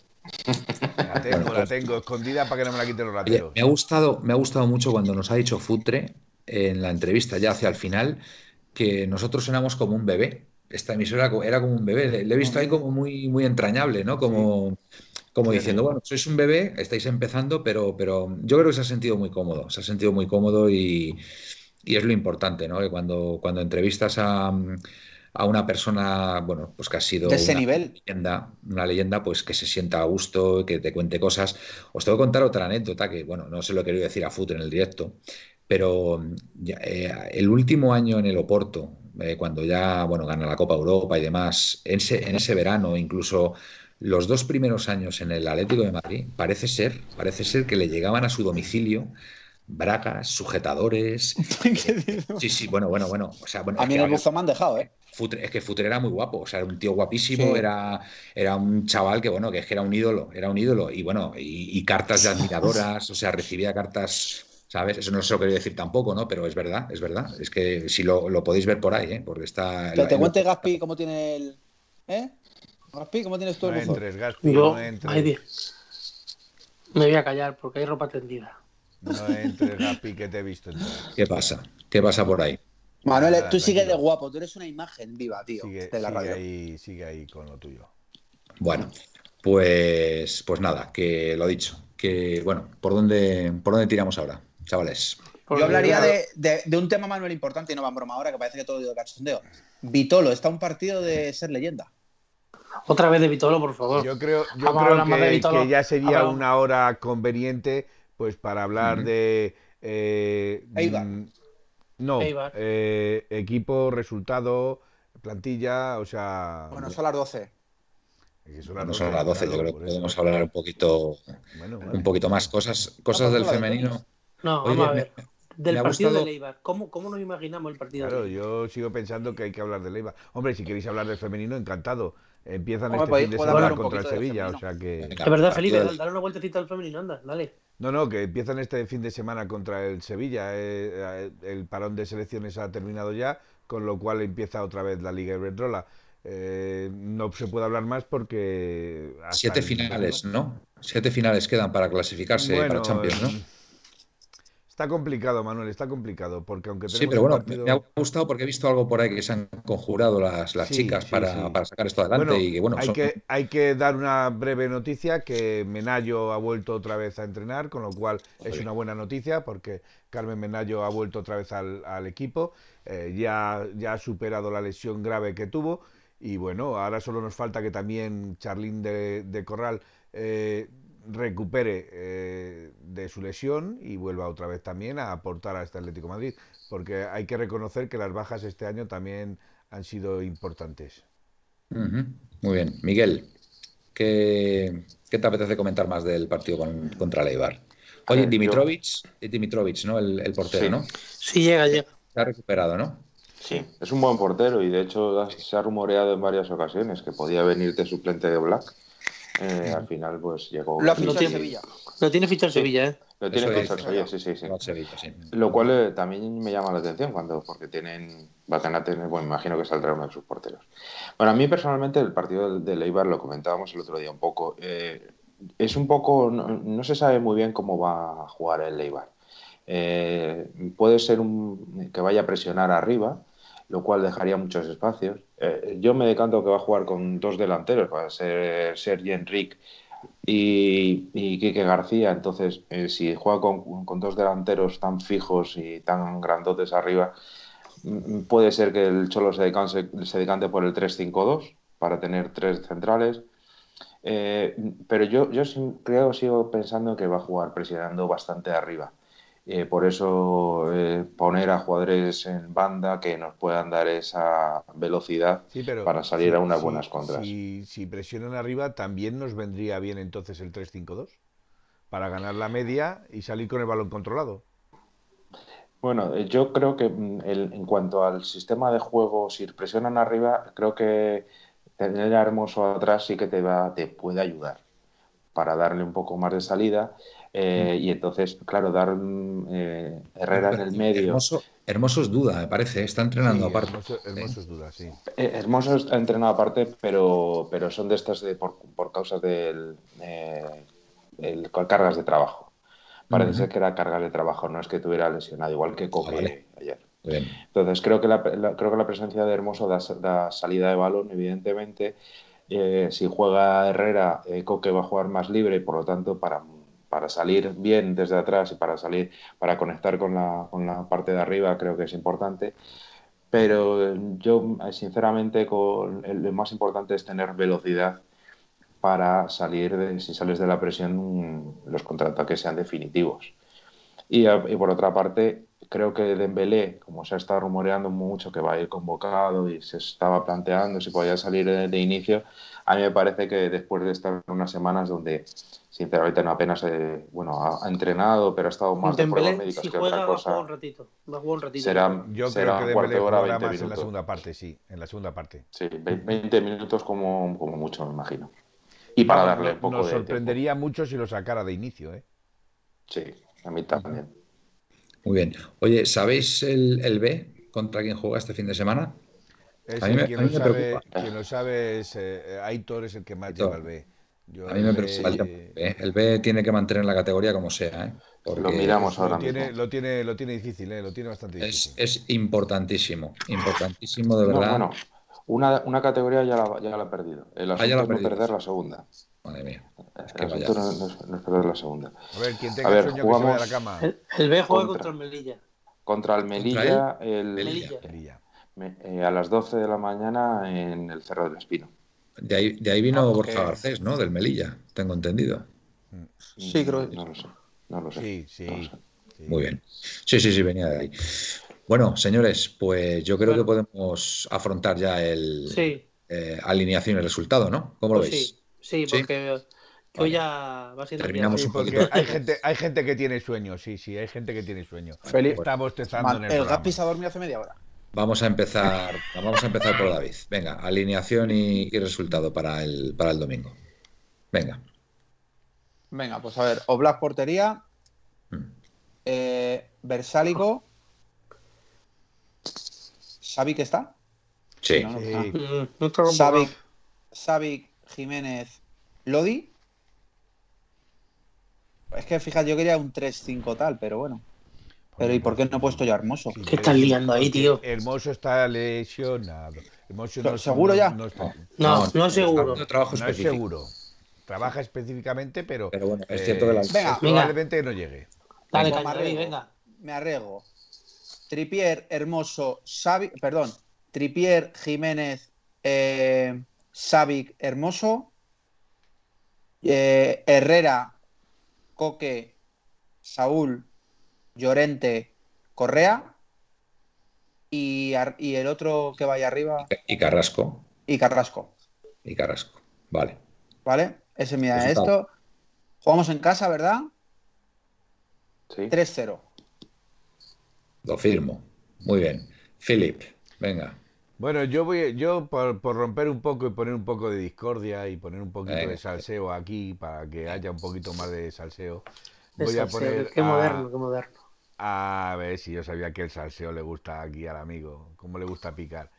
La tengo, Bueno, la pues- tengo escondida para que no me la quiten los rateros. me ha gustado, me ha gustado mucho cuando nos ha dicho Futre en la entrevista ya hacia el final que nosotros éramos como un bebé. Esta emisora era como un bebé. Le, le he visto ahí como muy, muy entrañable, ¿no? Como, como diciendo, bueno, sois un bebé, estáis empezando, pero, pero yo creo que se ha sentido muy cómodo. Se ha sentido muy cómodo y, y es lo importante, ¿no? Que cuando, cuando entrevistas a, a una persona, bueno, pues que ha sido De ese una nivel. leyenda, una leyenda, pues que se sienta a gusto, que te cuente cosas. Os tengo que contar otra anécdota que, bueno, no se lo he querido decir a Futre en el directo, pero eh, el último año en el Oporto, eh, cuando ya, bueno, gana la Copa Europa y demás, en ese, en ese verano, incluso los dos primeros años en el Atlético de Madrid, parece ser, parece ser que le llegaban a su domicilio bragas, sujetadores. Sí, sí, bueno, bueno, bueno. O sea, bueno, A mí en el buzo me han dejado, ¿eh? Futre- es que Futre era muy guapo, o sea, era un tío guapísimo, Sí. era, era un chaval que, bueno, que es que era un ídolo, era un ídolo, y bueno, y, y cartas de admiradoras, o sea, recibía cartas, ¿sabes? Eso no se lo quería decir tampoco, ¿no? Pero es verdad, es verdad, es que si lo, lo podéis ver por ahí, ¿eh? Porque está... Que te el- cuente Gaspi cómo tiene el. ¿Eh? Gaspi, ¿cómo tienes tú No el buzo? entres, Gaspi, Yo, no entres. Me voy a callar porque hay ropa tendida. No entres, Gaspi, que te he visto entrar. ¿Qué pasa? ¿Qué pasa por ahí? Manuel, Nada, tú sigue de guapo, tú eres una imagen viva, tío, Sigue, de la sigue radio. ahí, sigue ahí con lo tuyo. Bueno, pues, pues nada, que lo dicho, que bueno, ¿por dónde, por dónde tiramos ahora, chavales? Yo hablaría de, de- de un tema, Manuel, importante y no va en broma ahora, que parece que todo de cachondeo. Vitolo, está a un partido de ser leyenda. Otra vez de Vitolo, por favor. Yo creo, yo Vamos que, ya sería Hablamos- una hora conveniente pues para hablar de eh, Eibar. mm, no Eibar. eh, equipo, resultado, plantilla, o sea Bueno, son las 12. que son las No 12, son las 12, claro, yo creo que podemos hablar un poquito, Bueno, un poquito más, cosas, cosas del pues la femenino. No, Oye, vamos a ver. Del partido gustado- de Leibar. ¿Cómo, ¿Cómo nos imaginamos el partido Claro, de Leibar? yo sigo pensando que hay que hablar de Leiva. Hombre, si queréis hablar del femenino, encantado. Empiezan Hombre, este fin de semana contra el Sevilla, o sea que... Es verdad, Felipe, dale, dale una vueltecita al femenino, anda, dale. No, no, que empiezan este fin de semana contra el Sevilla. eh, eh, el parón de selecciones ha terminado ya, con lo cual empieza otra vez la Liga Iberdrola. Eh, no se puede hablar más porque... Siete finales, ¿no? Siete finales quedan para clasificarse para Bueno, Champions, ¿no? eh, Está complicado, Manuel, está complicado, porque aunque tenemos Sí, pero bueno, partido- me ha gustado porque he visto algo por ahí que se han conjurado las, las Sí, chicas sí, para, sí. para sacar esto adelante Bueno, y que bueno, hay, son- que, hay que dar una breve noticia que Menayo ha vuelto otra vez a entrenar, con lo cual es una buena noticia porque Carmen Menayo ha vuelto otra vez al, al equipo, eh, ya, ya ha superado la lesión grave que tuvo y bueno, ahora solo nos falta que también Charlín de, de Corral eh, recupere eh, de su lesión y vuelva otra vez también a aportar a este Atlético de Madrid, porque hay que reconocer que las bajas este año también han sido importantes. Muy bien. Miguel, ¿qué, qué te apetece comentar más del partido con- contra el Eibar? Oye, yo- Dimitrovic, eh, Dimitrovic, ¿no? El, el portero, Sí. ¿no? Sí, llega, llega. Se ha recuperado, ¿no? Sí, es un buen portero y de hecho se ha rumoreado en varias ocasiones que podía venir de suplente de Black. Eh, al final, pues llegó. Lo fichado tiene- en Sevilla. Lo tiene fichado Sí. Sevilla, ¿eh? Lo tiene Eso fichado es. Sevilla, sí, sí, sí. No, Sevilla, sí. Lo cual eh, también me llama la atención cuando, porque tienen, van a tener, bueno, imagino que saldrá uno de sus porteros. Bueno, a mí personalmente el partido del, del Eibar lo comentábamos el otro día un poco. eh, es un poco, no, no se sabe muy bien cómo va a jugar el Eibar. Eh, puede ser un, que vaya a presionar arriba, lo cual dejaría muchos espacios. Eh, yo me decanto que va a jugar con dos delanteros, va a ser Sergi Enrique y, y Quique García. Entonces, eh, si juega con, con dos delanteros tan fijos y tan grandotes arriba, mm, puede ser que el Cholo se decante, se decante por el 3-5-2 para tener tres centrales. Eh, pero yo, yo creo, sigo pensando que va a jugar presionando bastante arriba. Eh, por eso eh, poner a jugadores en banda que nos puedan dar esa velocidad Sí, pero para salir si- a unas si- buenas contras. Si, si presionan arriba, también nos vendría bien entonces el 3-5-2 para ganar la media y salir con el balón controlado. Bueno, eh, yo creo que mm, el- en cuanto al sistema de juego, si presionan arriba, creo que tener a Hermoso atrás sí que te va, te puede ayudar para darle un poco más de salida. Eh, y entonces, claro, dar mm, eh, Herrera en el medio. Hermoso, hermoso es duda, me parece. Está entrenando Sí, aparte. hermoso, hermoso es duda, sí. Eh, Hermoso está entrenado aparte, pero, pero son de estas de, por, por causas del eh, el- cargas de trabajo. Parece ser que era cargas de trabajo, no es que tuviera lesionado, igual que Coque Ah, vale. ayer. Bien. Entonces creo que la, la- creo que la presencia de Hermoso da, da salida de balón, evidentemente. Eh, si juega Herrera, eh, Coque va a jugar más libre y por lo tanto para, para salir bien desde atrás y para salir, para conectar con la, con la parte de arriba creo que es importante. Pero yo, sinceramente, con, el, lo más importante es tener velocidad para salir, de, si sales de la presión, los contraataques sean definitivos. Y, a- y por otra parte, creo que Dembélé, como se ha estado rumoreando mucho que va a ir convocado y se estaba planteando si podía salir de, de inicio, a mí me parece que después de estar unas semanas donde sinceramente no apenas eh, bueno, ha, ha entrenado, pero ha estado más de pruebas Dembélé, médicas si que juega, otra va a jugar un cosa. ratito. Va a jugar un ratito. Será, Yo será creo que Dembélé de hora, jugará 20 más en la minutos. segunda parte, sí, en la segunda parte. Sí, ve- 20 minutos como, como mucho, me imagino. Y para Vamos, darle no- un poco Nos de tiempo. sorprendería mucho si lo sacara de inicio, ¿eh? Sí, a mí también. Muy bien. Oye, ¿sabéis el, el B contra quién juega este fin de semana? Es A mí el- me- quien, a mí lo me sabe, preocupa. quien lo sabe es eh, Aitor, es el que más Aitor. lleva el B. Yo A mí me el preocupa el B, tema. ¿eh? El B tiene que mantener la categoría como sea, ¿eh? Porque Lo miramos lo ahora tiene, mismo. lo tiene, lo tiene difícil, ¿eh? Lo tiene bastante difícil. es importantísimo, importantísimo de No, verdad. bueno, una, una categoría ya la, ya la ha perdido. El asunto Ah, ya la es no perder la segunda. Madre mía. Es El que vaya. asunto no, no es, no es perder la segunda. A ver, quien tenga A ver, sueño que se vaya a jugamos- la cama. El, el B juega Contra. contra el Melilla. Contra el Melilla, el, Melilla. Melilla. me- eh, a las 12 de la mañana en el Cerro del Espino. De ahí, de ahí vino Ah, Borja. Garcés, ¿no? Del Melilla, tengo entendido. Sí, creo que- No lo sé. No lo sé. Sí, sí. No lo sé. sí. Muy bien. Sí, sí, sí, venía de ahí. Bueno, señores, pues yo creo Bueno. que podemos afrontar ya el Sí, eh, alineación y resultado, ¿no? ¿Cómo lo pues veis? sí, sí, ¿Sí? porque hoy Vale. ya va siendo Terminamos Sí, un porque poquito. hay gente, hay gente que tiene sueño, sí, sí, hay gente que tiene sueño. Feliz. Está bostezando en el el gas programa. pisa dormido hace media hora. Vamos a empezar, vamos a empezar por David. Venga, alineación y, y resultado para el, para el domingo. Venga. Venga, pues a ver, Oblak portería, Mm. eh, Versálico, Savic está. Sí. No, no Sí. Mm, no está Savic, Savic, Jiménez, Lodi. Es que fíjate, yo quería un 3-5 tal, pero bueno. Pero ¿y por qué no he puesto yo a Hermoso? Sí, ¿Qué estás liando ahí, tío? Hermoso está lesionado. Hermoso ¿Pero no- seguro no- ya? No, está- No, no, seguro. trabajo no es seguro. Trabaja específicamente, pero. Pero bueno, es eh, cierto que la- Venga. Probablemente no llegue. Dale, Como venga. Me arrego. Tripier, Hermoso, Savic, perdón, Tripier, Jiménez, eh, Savic, Hermoso, eh, Herrera, Coque, Saúl, Llorente, Correa y, el otro que vaya arriba Y Carrasco. y Carrasco, Y Carrasco. Vale. ¿vale? Ese mira Resultado. esto. Jugamos en casa, ¿verdad? Sí. 3-0. Lo firmo. Muy bien. Philip, venga. Bueno, yo voy, yo por, por romper un poco y poner un poco de discordia y poner un poquito Venga. de salseo aquí para que haya un poquito más de salseo, De voy a poner Qué a- moderno, qué moderno. A ver si yo sabía que el salseo le gusta aquí al amigo, como le gusta picar.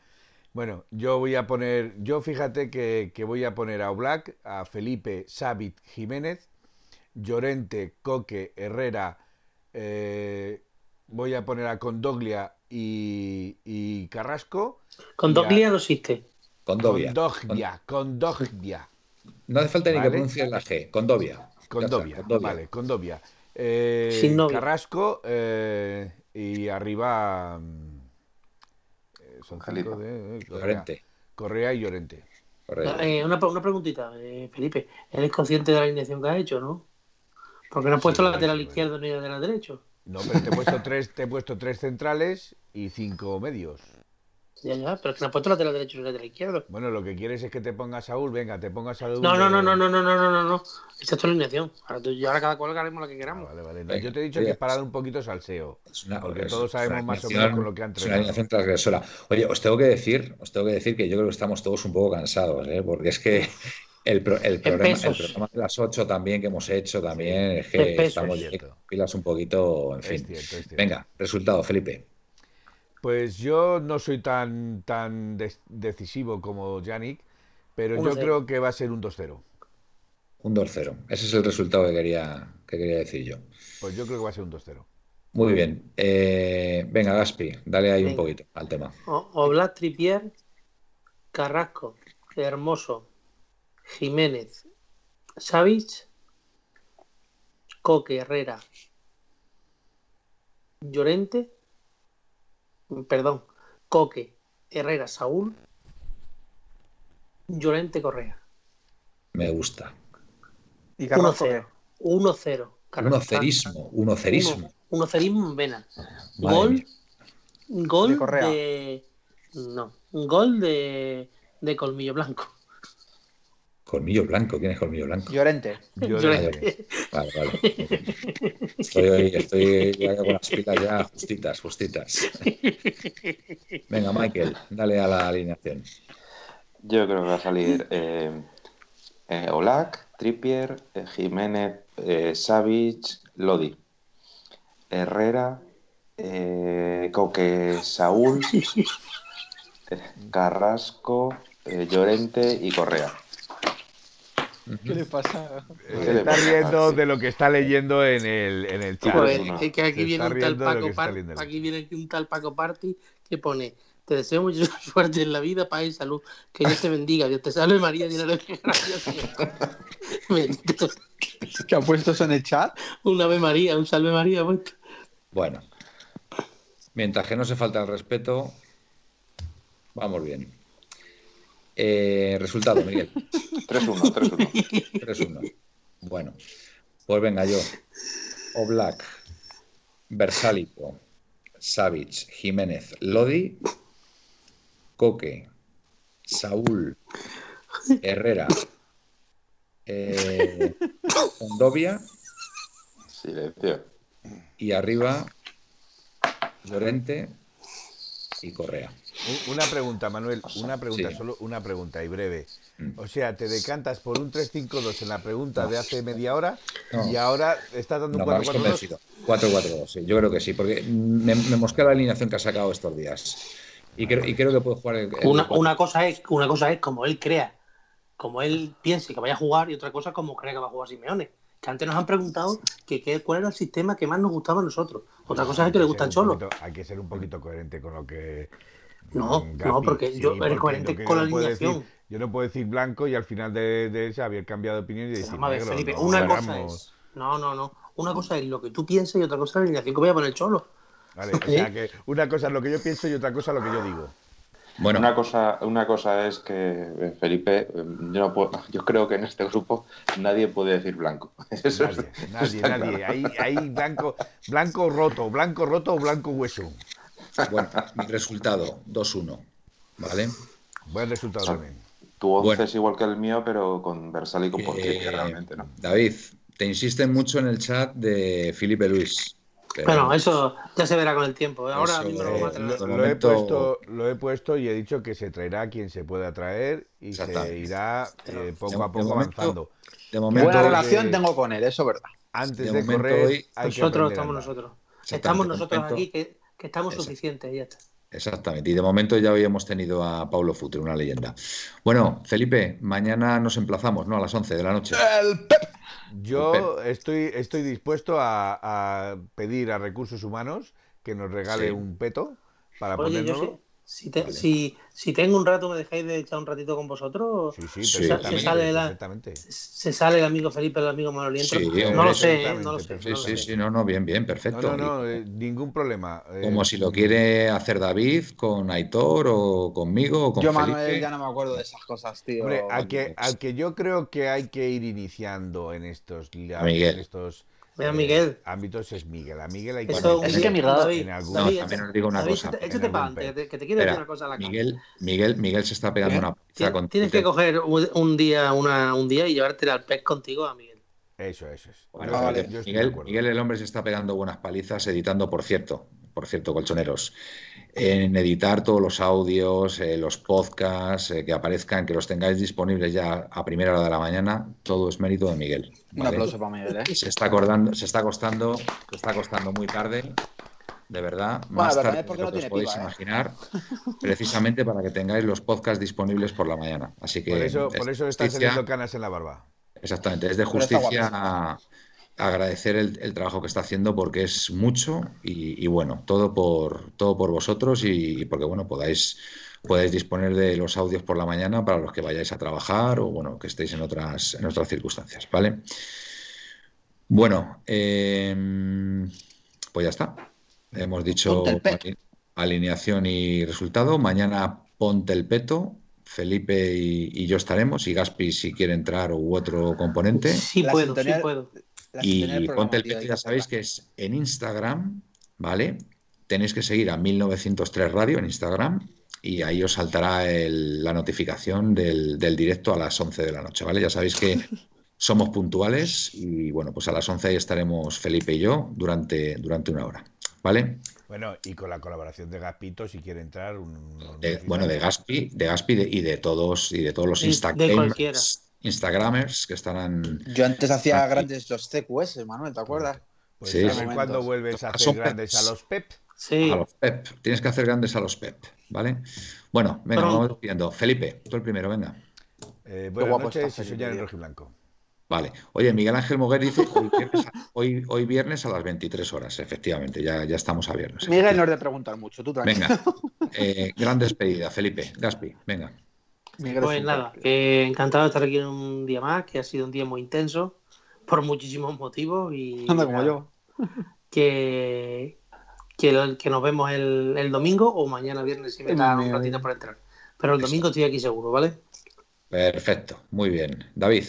Bueno, yo voy a poner, yo fíjate que, que voy a poner a Oblak, a Felipe, Savit, Jiménez, Llorente, Coque, Herrera, eh, voy a poner a Condoglia y, y Carrasco. Con Ya. Doglia no existe. Condovia. Condoglia, Condoglia. No hace falta ni que pronuncies la G. Condovia. Condovia, vale, Condovia. Eh, Sin novia. Carrasco eh, y arriba mm, eh, son cinco de eh, Correa, Llorente. Correa y Llorente. Eh, una, una preguntita, eh, Felipe. ¿Eres consciente de la alineación que has hecho, no? Porque no has puesto Sí, lateral sí, izquierdo ni lateral derecho. No, pero te he puesto tres, te he puesto tres centrales y cinco medios. Ya, ya, pero es que no has puesto lateral derecho ni lateral izquierdo. Bueno, lo que quieres es que te ponga Saúl, venga, te ponga Saúl. No, no, no, no, no, no, no, no, no, no. Esa es tu alineación. Ahora, tú- y ahora cada cual haremos la que Ah, queramos. vale, vale. No, Venga, yo te he dicho oye, que es para dar un poquito salseo. Es una- porque es- todos sabemos más o menos con lo que han Es una alineación transgresora. Oye, os tengo que decir, os tengo que decir que yo creo que estamos todos un poco cansados, ¿eh? porque es que el, pro- el programa, el programa de las 8 también que hemos hecho también es que estamos Es cierto. pilas un poquito, en Es fin. cierto, es cierto. Venga, resultado, Felipe. Pues yo no soy tan, tan des- decisivo como Yannick, pero yo 1-0. creo que va a ser un 2-0. Un 2-0. Ese es el resultado que quería, que quería decir yo. Pues yo creo que va a ser un 2-0. Muy bien. Eh, venga, Gaspi, dale ahí un Venga. poquito al tema. O- Oblak, Tripier, Carrasco, Hermoso, Jiménez, Savic, Coque, Herrera, Llorente, perdón, Coque, Herrera, Saúl, Llorente, Correa. Me gusta. ¿Y Carrasco qué? 1-0. 1-0. Uno cerismo, uno cerismo. 1-0 en vena. Madre Gol, mía. gol De Correa. de. No, un gol de, de Colmillo Blanco. Colmillo blanco, ¿quién es colmillo blanco? Llorente. Llorente. Vale, vale. Estoy, hoy- estoy ya con las pilas ya justitas, justitas. Venga, Michael, dale a la alineación. Yo creo que va a salir eh, eh, Olac, Trippier, eh, Jiménez, eh, Savic, Lodi, Herrera, eh, Coque, Saúl, eh, Carrasco, eh, Llorente y Correa. ¿Qué le pasa? Eh, ¿Qué le está riendo Sí. de lo que está leyendo en el, en el chat. Pues, es que aquí Se viene un tal Paco leyendo. aquí viene un tal Paco Party que pone te deseo mucha suerte en la vida, paz y salud. Que Dios te bendiga, Dios te salve María, llena de. ¿Qué ha puesto eso en el chat? Un Ave María, un Salve María. pues. Bueno, mientras que no se falta el respeto, vamos bien. Eh, resultado, Miguel. 3-1, 3-1. 3-1. Bueno, pues venga yo. Oblak, Versálico, Savic, Jiménez, Lodi, Coque, Saúl, Herrera, eh, Ondovia Silencio. y arriba Llorente y Correa. Una pregunta, Manuel, una pregunta, Sí. solo una pregunta y breve. Mm. O sea, te decantas por un 3-5-2 en la pregunta de hace media hora No. y ahora estás dando No, un me habéis 4-4-2. convencido. 4-4-2, sí, yo creo que sí, porque me, me mosquea la alineación que ha sacado estos días. Y creo, y creo que puede jugar el, el Una, 4. una cosa es, una cosa es como él crea, como él piense que vaya a jugar, y otra cosa como cree que va a jugar Simeone. que antes nos han preguntado que, que cuál era el sistema que más nos gustaba a nosotros. Otra cosa es que le gusta el cholo. Hay que ser un poquito coherente con lo que. No, no, porque sí, yo eres porque coherente con la alineación. decir- yo no puedo decir blanco y al final de, de ese había cambiado de opinión y decir Vamos a ver, negro. Felipe, no una cosa hagamos- es. No, no, no. Una cosa es lo que tú piensas y otra cosa es la alineación que voy a poner el cholo. Vale, o sea que una cosa es lo que yo pienso y otra cosa es lo que yo digo. Bueno, Una cosa, una cosa es que eh, Felipe, eh, yo, no puedo- yo creo que en este grupo nadie puede decir blanco. Eso es- Nadie, nadie, está nadie. claro. Ahí, ahí blanco, blanco roto, blanco roto o blanco hueso. Bueno, mi resultado, 2-1. ¿Vale? Buen resultado también. Tu once Bueno. es igual que el mío, pero con Versal y con Eh, Porquería, realmente, ¿no? David, te insisten mucho en el chat de Felipe Luis. pero- Bueno, eso ya se verá con el tiempo. Ahora a me lo a eh, traer. lo- he puesto, lo he puesto y he dicho que se traerá quien se pueda traer y se irá eh, poco de- a de poco momento- avanzando. De momento, Buena relación tengo con él, eso es verdad. Antes de de, momento correr, hoy- hay Nosotros a estamos nosotros. Estamos nosotros aquí que, que estamos Exacto. suficientes, ya está. Exactamente. Y de momento ya hoy hemos tenido a Paulo Futre, una leyenda. Bueno, Felipe, mañana nos emplazamos, ¿no? A las 11 de la noche. El Pep. Yo estoy, estoy dispuesto a, a pedir a recursos humanos que nos regale Sí. un peto para Oye, yo ponérnoslo. Si, si, te- Vale. si, si tengo un rato, ¿me dejáis de echar un ratito con vosotros? Sí, sí, Sí, perfectamente, se sale la-. ¿Se sale el amigo Felipe, el amigo Manoliento? Sí, no lo sé, ¿eh? perfectamente, no lo sé. Sí, no lo sí, sé. sí, no, no, bien, bien, No, perfecto. no, no, eh, ningún problema. Eh, Como si lo quiere hacer David con Aitor o conmigo o con Yo, Felipe. Manuel, ya no me acuerdo de esas cosas, tío. Hombre, al que, pues- al que yo creo que hay que ir iniciando en estos, A Miguel. en estos Mira, eh, Miguel. ámbitos es Miguel. A Miguel hay que Eso, Es que Miguel- David, en algún- David, No, también os digo una David, cosa, échate- para adelante, pe- que te, quiero Espera, decir una cosa a la cara. Miguel, Miguel, Miguel se está pegando ¿Eh? una pizza con Tienes que coger un, día, una, un día y llevártela al pez contigo a Miguel. Eso, eso es. Bueno, Ah, vale. Miguel. Miguel el hombre se está pegando buenas palizas editando, por cierto, por cierto, colchoneros, en editar todos los audios, eh, los podcasts, eh, que aparezcan, que los tengáis disponibles ya a primera hora de la mañana, todo es mérito de Miguel. Un ¿vale? aplauso para Miguel, ¿eh? Se está acordando, se está costando, se está costando muy tarde, de verdad, más pero tarde es porque de lo no que os tiene podéis pipa, ¿eh? imaginar, precisamente para que tengáis los podcasts disponibles por la mañana. Así que Por eso, es por eso están justicia- saliendo canas en la barba. Exactamente, es de Pero está justicia agradecer el, el trabajo que está haciendo porque es mucho y, y bueno, todo por todo por vosotros y, y porque bueno, podáis podáis disponer de los audios por la mañana para los que vayáis a trabajar o bueno, que estéis en otras en otras circunstancias, ¿vale? Bueno, em, pues ya está. Hemos dicho alineación y resultado. Mañana ponte el peto. Felipe y, y yo estaremos, y Gaspi si quiere entrar u otro componente. Sí La puedo, sintonía- sí puedo. Y ponte el hay ya sabéis que es en Instagram, ¿vale? Tenéis que seguir a 1903 Radio en Instagram y ahí os saltará el- la notificación del, del directo a las 11 de la noche, ¿vale? Ya sabéis que somos puntuales y bueno, pues a las 11 ahí estaremos Felipe y yo durante, durante una hora, ¿vale? Bueno, y con la colaboración de Gapito, si quiere entrar. Un, De- bueno, de Gaspi, de Gaspi de- y de todos y de todos los De- de cualquiera. Instagramers, que estarán Yo antes hacía Aquí. grandes los CQS, Manuel, ¿te acuerdas? Pues Sí, ver cuándo vuelves a hacer grandes a los Pep. Sí. A los PEP. Tienes que hacer grandes a los PEP, ¿vale? Bueno, venga, vamos despidiendo. Felipe, tú el primero, venga. Eh, buenas guapo noches está y Felipe, soñar en tío. rojiblanco. Vale. Oye, Miguel Ángel Moguer dice hoy viernes, a- hoy, hoy viernes a las 23 horas, efectivamente, ya, ya estamos a viernes. Miguel no es de preguntar mucho, tú tranquilo. Venga, eh, gran despedida, Felipe, Gaspi, venga. Pues nada, que encantado de estar aquí en un día más, que ha sido un día muy intenso por muchísimos motivos y Anda como yo. que, que, nos vemos el, el domingo o mañana viernes si me da un ratito por entrar. Pero el domingo estoy aquí seguro, ¿vale? Perfecto, muy bien. David,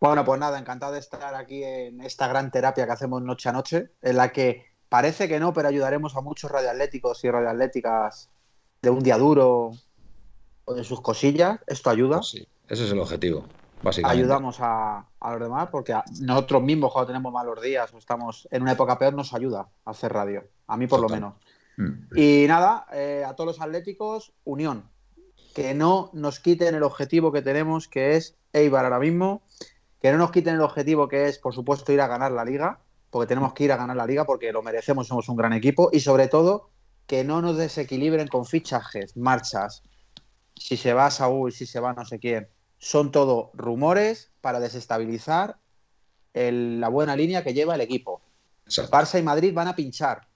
Bueno, pues nada, encantado de estar aquí en esta gran terapia que hacemos noche a noche, en la que parece que no, pero ayudaremos a muchos radioatléticos y radioatléticas de un día duro o de sus cosillas. Esto ayuda. pues sí, ese es el objetivo, básicamente. Ayudamos a, a los demás porque a- nosotros mismos cuando tenemos malos días o estamos en una época peor nos ayuda a hacer radio. A mí por Total. lo menos. Mm, Y nada, eh, a todos los atléticos, unión. Que no nos quiten el objetivo que tenemos, que es Eibar ahora mismo. Que no nos quiten el objetivo que es, por supuesto, ir a ganar la liga. Porque tenemos que ir a ganar la liga porque lo merecemos, somos un gran equipo. Y sobre todo, que no nos desequilibren con fichajes, marchas. Si se va Saúl, si se va no sé quién. Son todo rumores para desestabilizar el- la buena línea que lleva el equipo. Exacto. Barça y Madrid van a pinchar,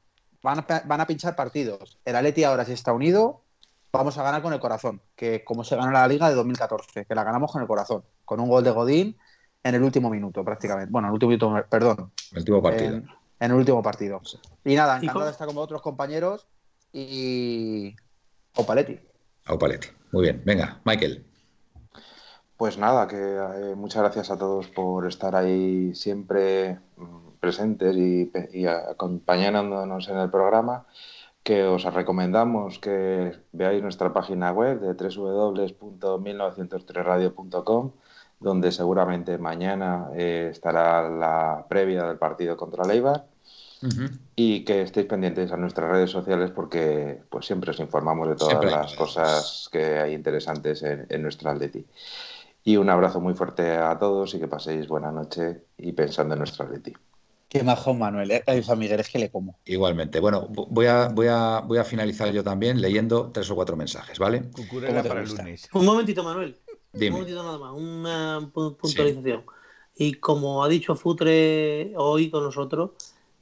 van a, van a pinchar partidos. El Atleti ahora si está unido, vamos a ganar con el corazón, que como se ganó la Liga de 2014, que la ganamos con el corazón, con un gol de Godín en el último minuto prácticamente. Bueno, en el último minuto, perdón, El último partido. en, en el último partido. Y nada, ¿Y encantado de estar con otros compañeros y Opaletti. Aupaletti. Muy bien. Venga, Michael. Pues nada, que eh, muchas gracias a todos por estar ahí siempre mm, presentes y, acompañándonos en el programa. Que os recomendamos que veáis nuestra página web de www.1903radio.com, donde seguramente mañana eh, estará la previa del partido contra Leibar y que estéis pendientes a nuestras redes sociales porque pues siempre os informamos de todas Siempre las cosas que hay interesantes en, en nuestro Atleti. Y un abrazo muy fuerte a todos y que paséis buena noche y pensando en nuestro Atleti. Qué majón, Manuel. ¿eh? Ay, San Miguel, es que le como. Igualmente. Bueno, vo- voy a, voy, a, voy a finalizar yo también leyendo tres o cuatro mensajes, ¿vale? Cucurella ¿Cómo te para el lunes. Un momentito, Manuel. Un Dime. momentito nada más, una pu- puntualización. Y como ha dicho Futre hoy con nosotros,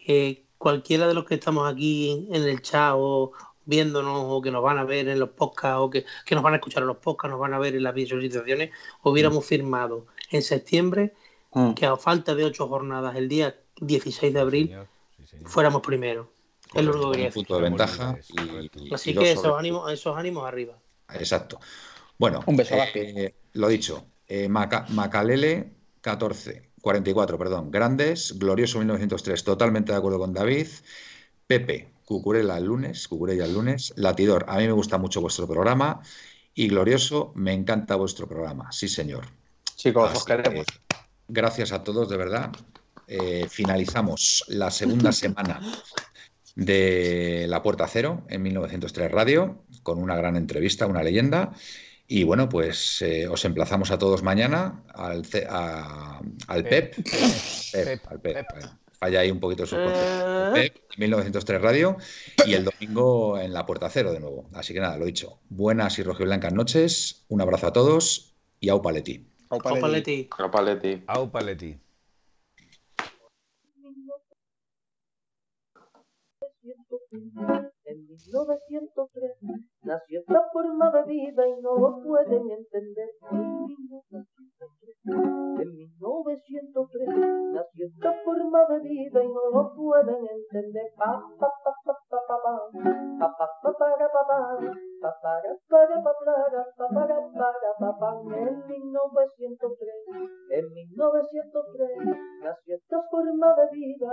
que cualquiera de los que estamos aquí en el chat o viéndonos o que nos van a ver en los podcasts o que, que nos van a escuchar en los podcasts, nos van a ver en las visualizaciones, hubiéramos firmado en septiembre Mm. que a falta de ocho jornadas el día 16 de abril Señor, sí, señor. fuéramos primeros. Es lo único que punto de ventaja. y- y- Así y que sobre- esos ánimos, esos ánimos arriba. Exacto. Bueno, Un beso, eh, Gaspi. lo dicho, eh, Maca- Macalele 14, 44, perdón, Grandes, Glorioso 1903, totalmente de acuerdo con David. Pepe, Cucurella el lunes, Cucurella el lunes. Latidor, a mí me gusta mucho vuestro programa. Y Glorioso, me encanta vuestro programa. Sí, señor. Chicos, Así os queremos. que, gracias a todos, de verdad. Eh, finalizamos la segunda semana de La Puerta Cero en 1903 Radio con una gran entrevista, una leyenda. Y bueno, pues eh, os emplazamos a todos mañana al, ce- a- al PEP. Pep, Pep, al Pep. Pep. Falla ahí un poquito el subconsciente. Eh, Pep, 1903 Radio y el domingo en La Puerta Cero de nuevo. Así que nada, lo dicho. Buenas y rojiblancas noches. Un abrazo a todos y au paleti. Opaletti. Opaletti. Capaletti. Au Paletti. En 1903 nació esta forma de vida y no lo pueden entender. En 1903, en 1903 nació esta forma de vida y no lo pueden entender. Pa, pa, pa, pa, pa, pa, pa. Pa, pa, pa, para, pa, pa. Pa, para, para, pa, para, pa, para, para, pa, pa. En 1903, en 1903 nació esta forma de vida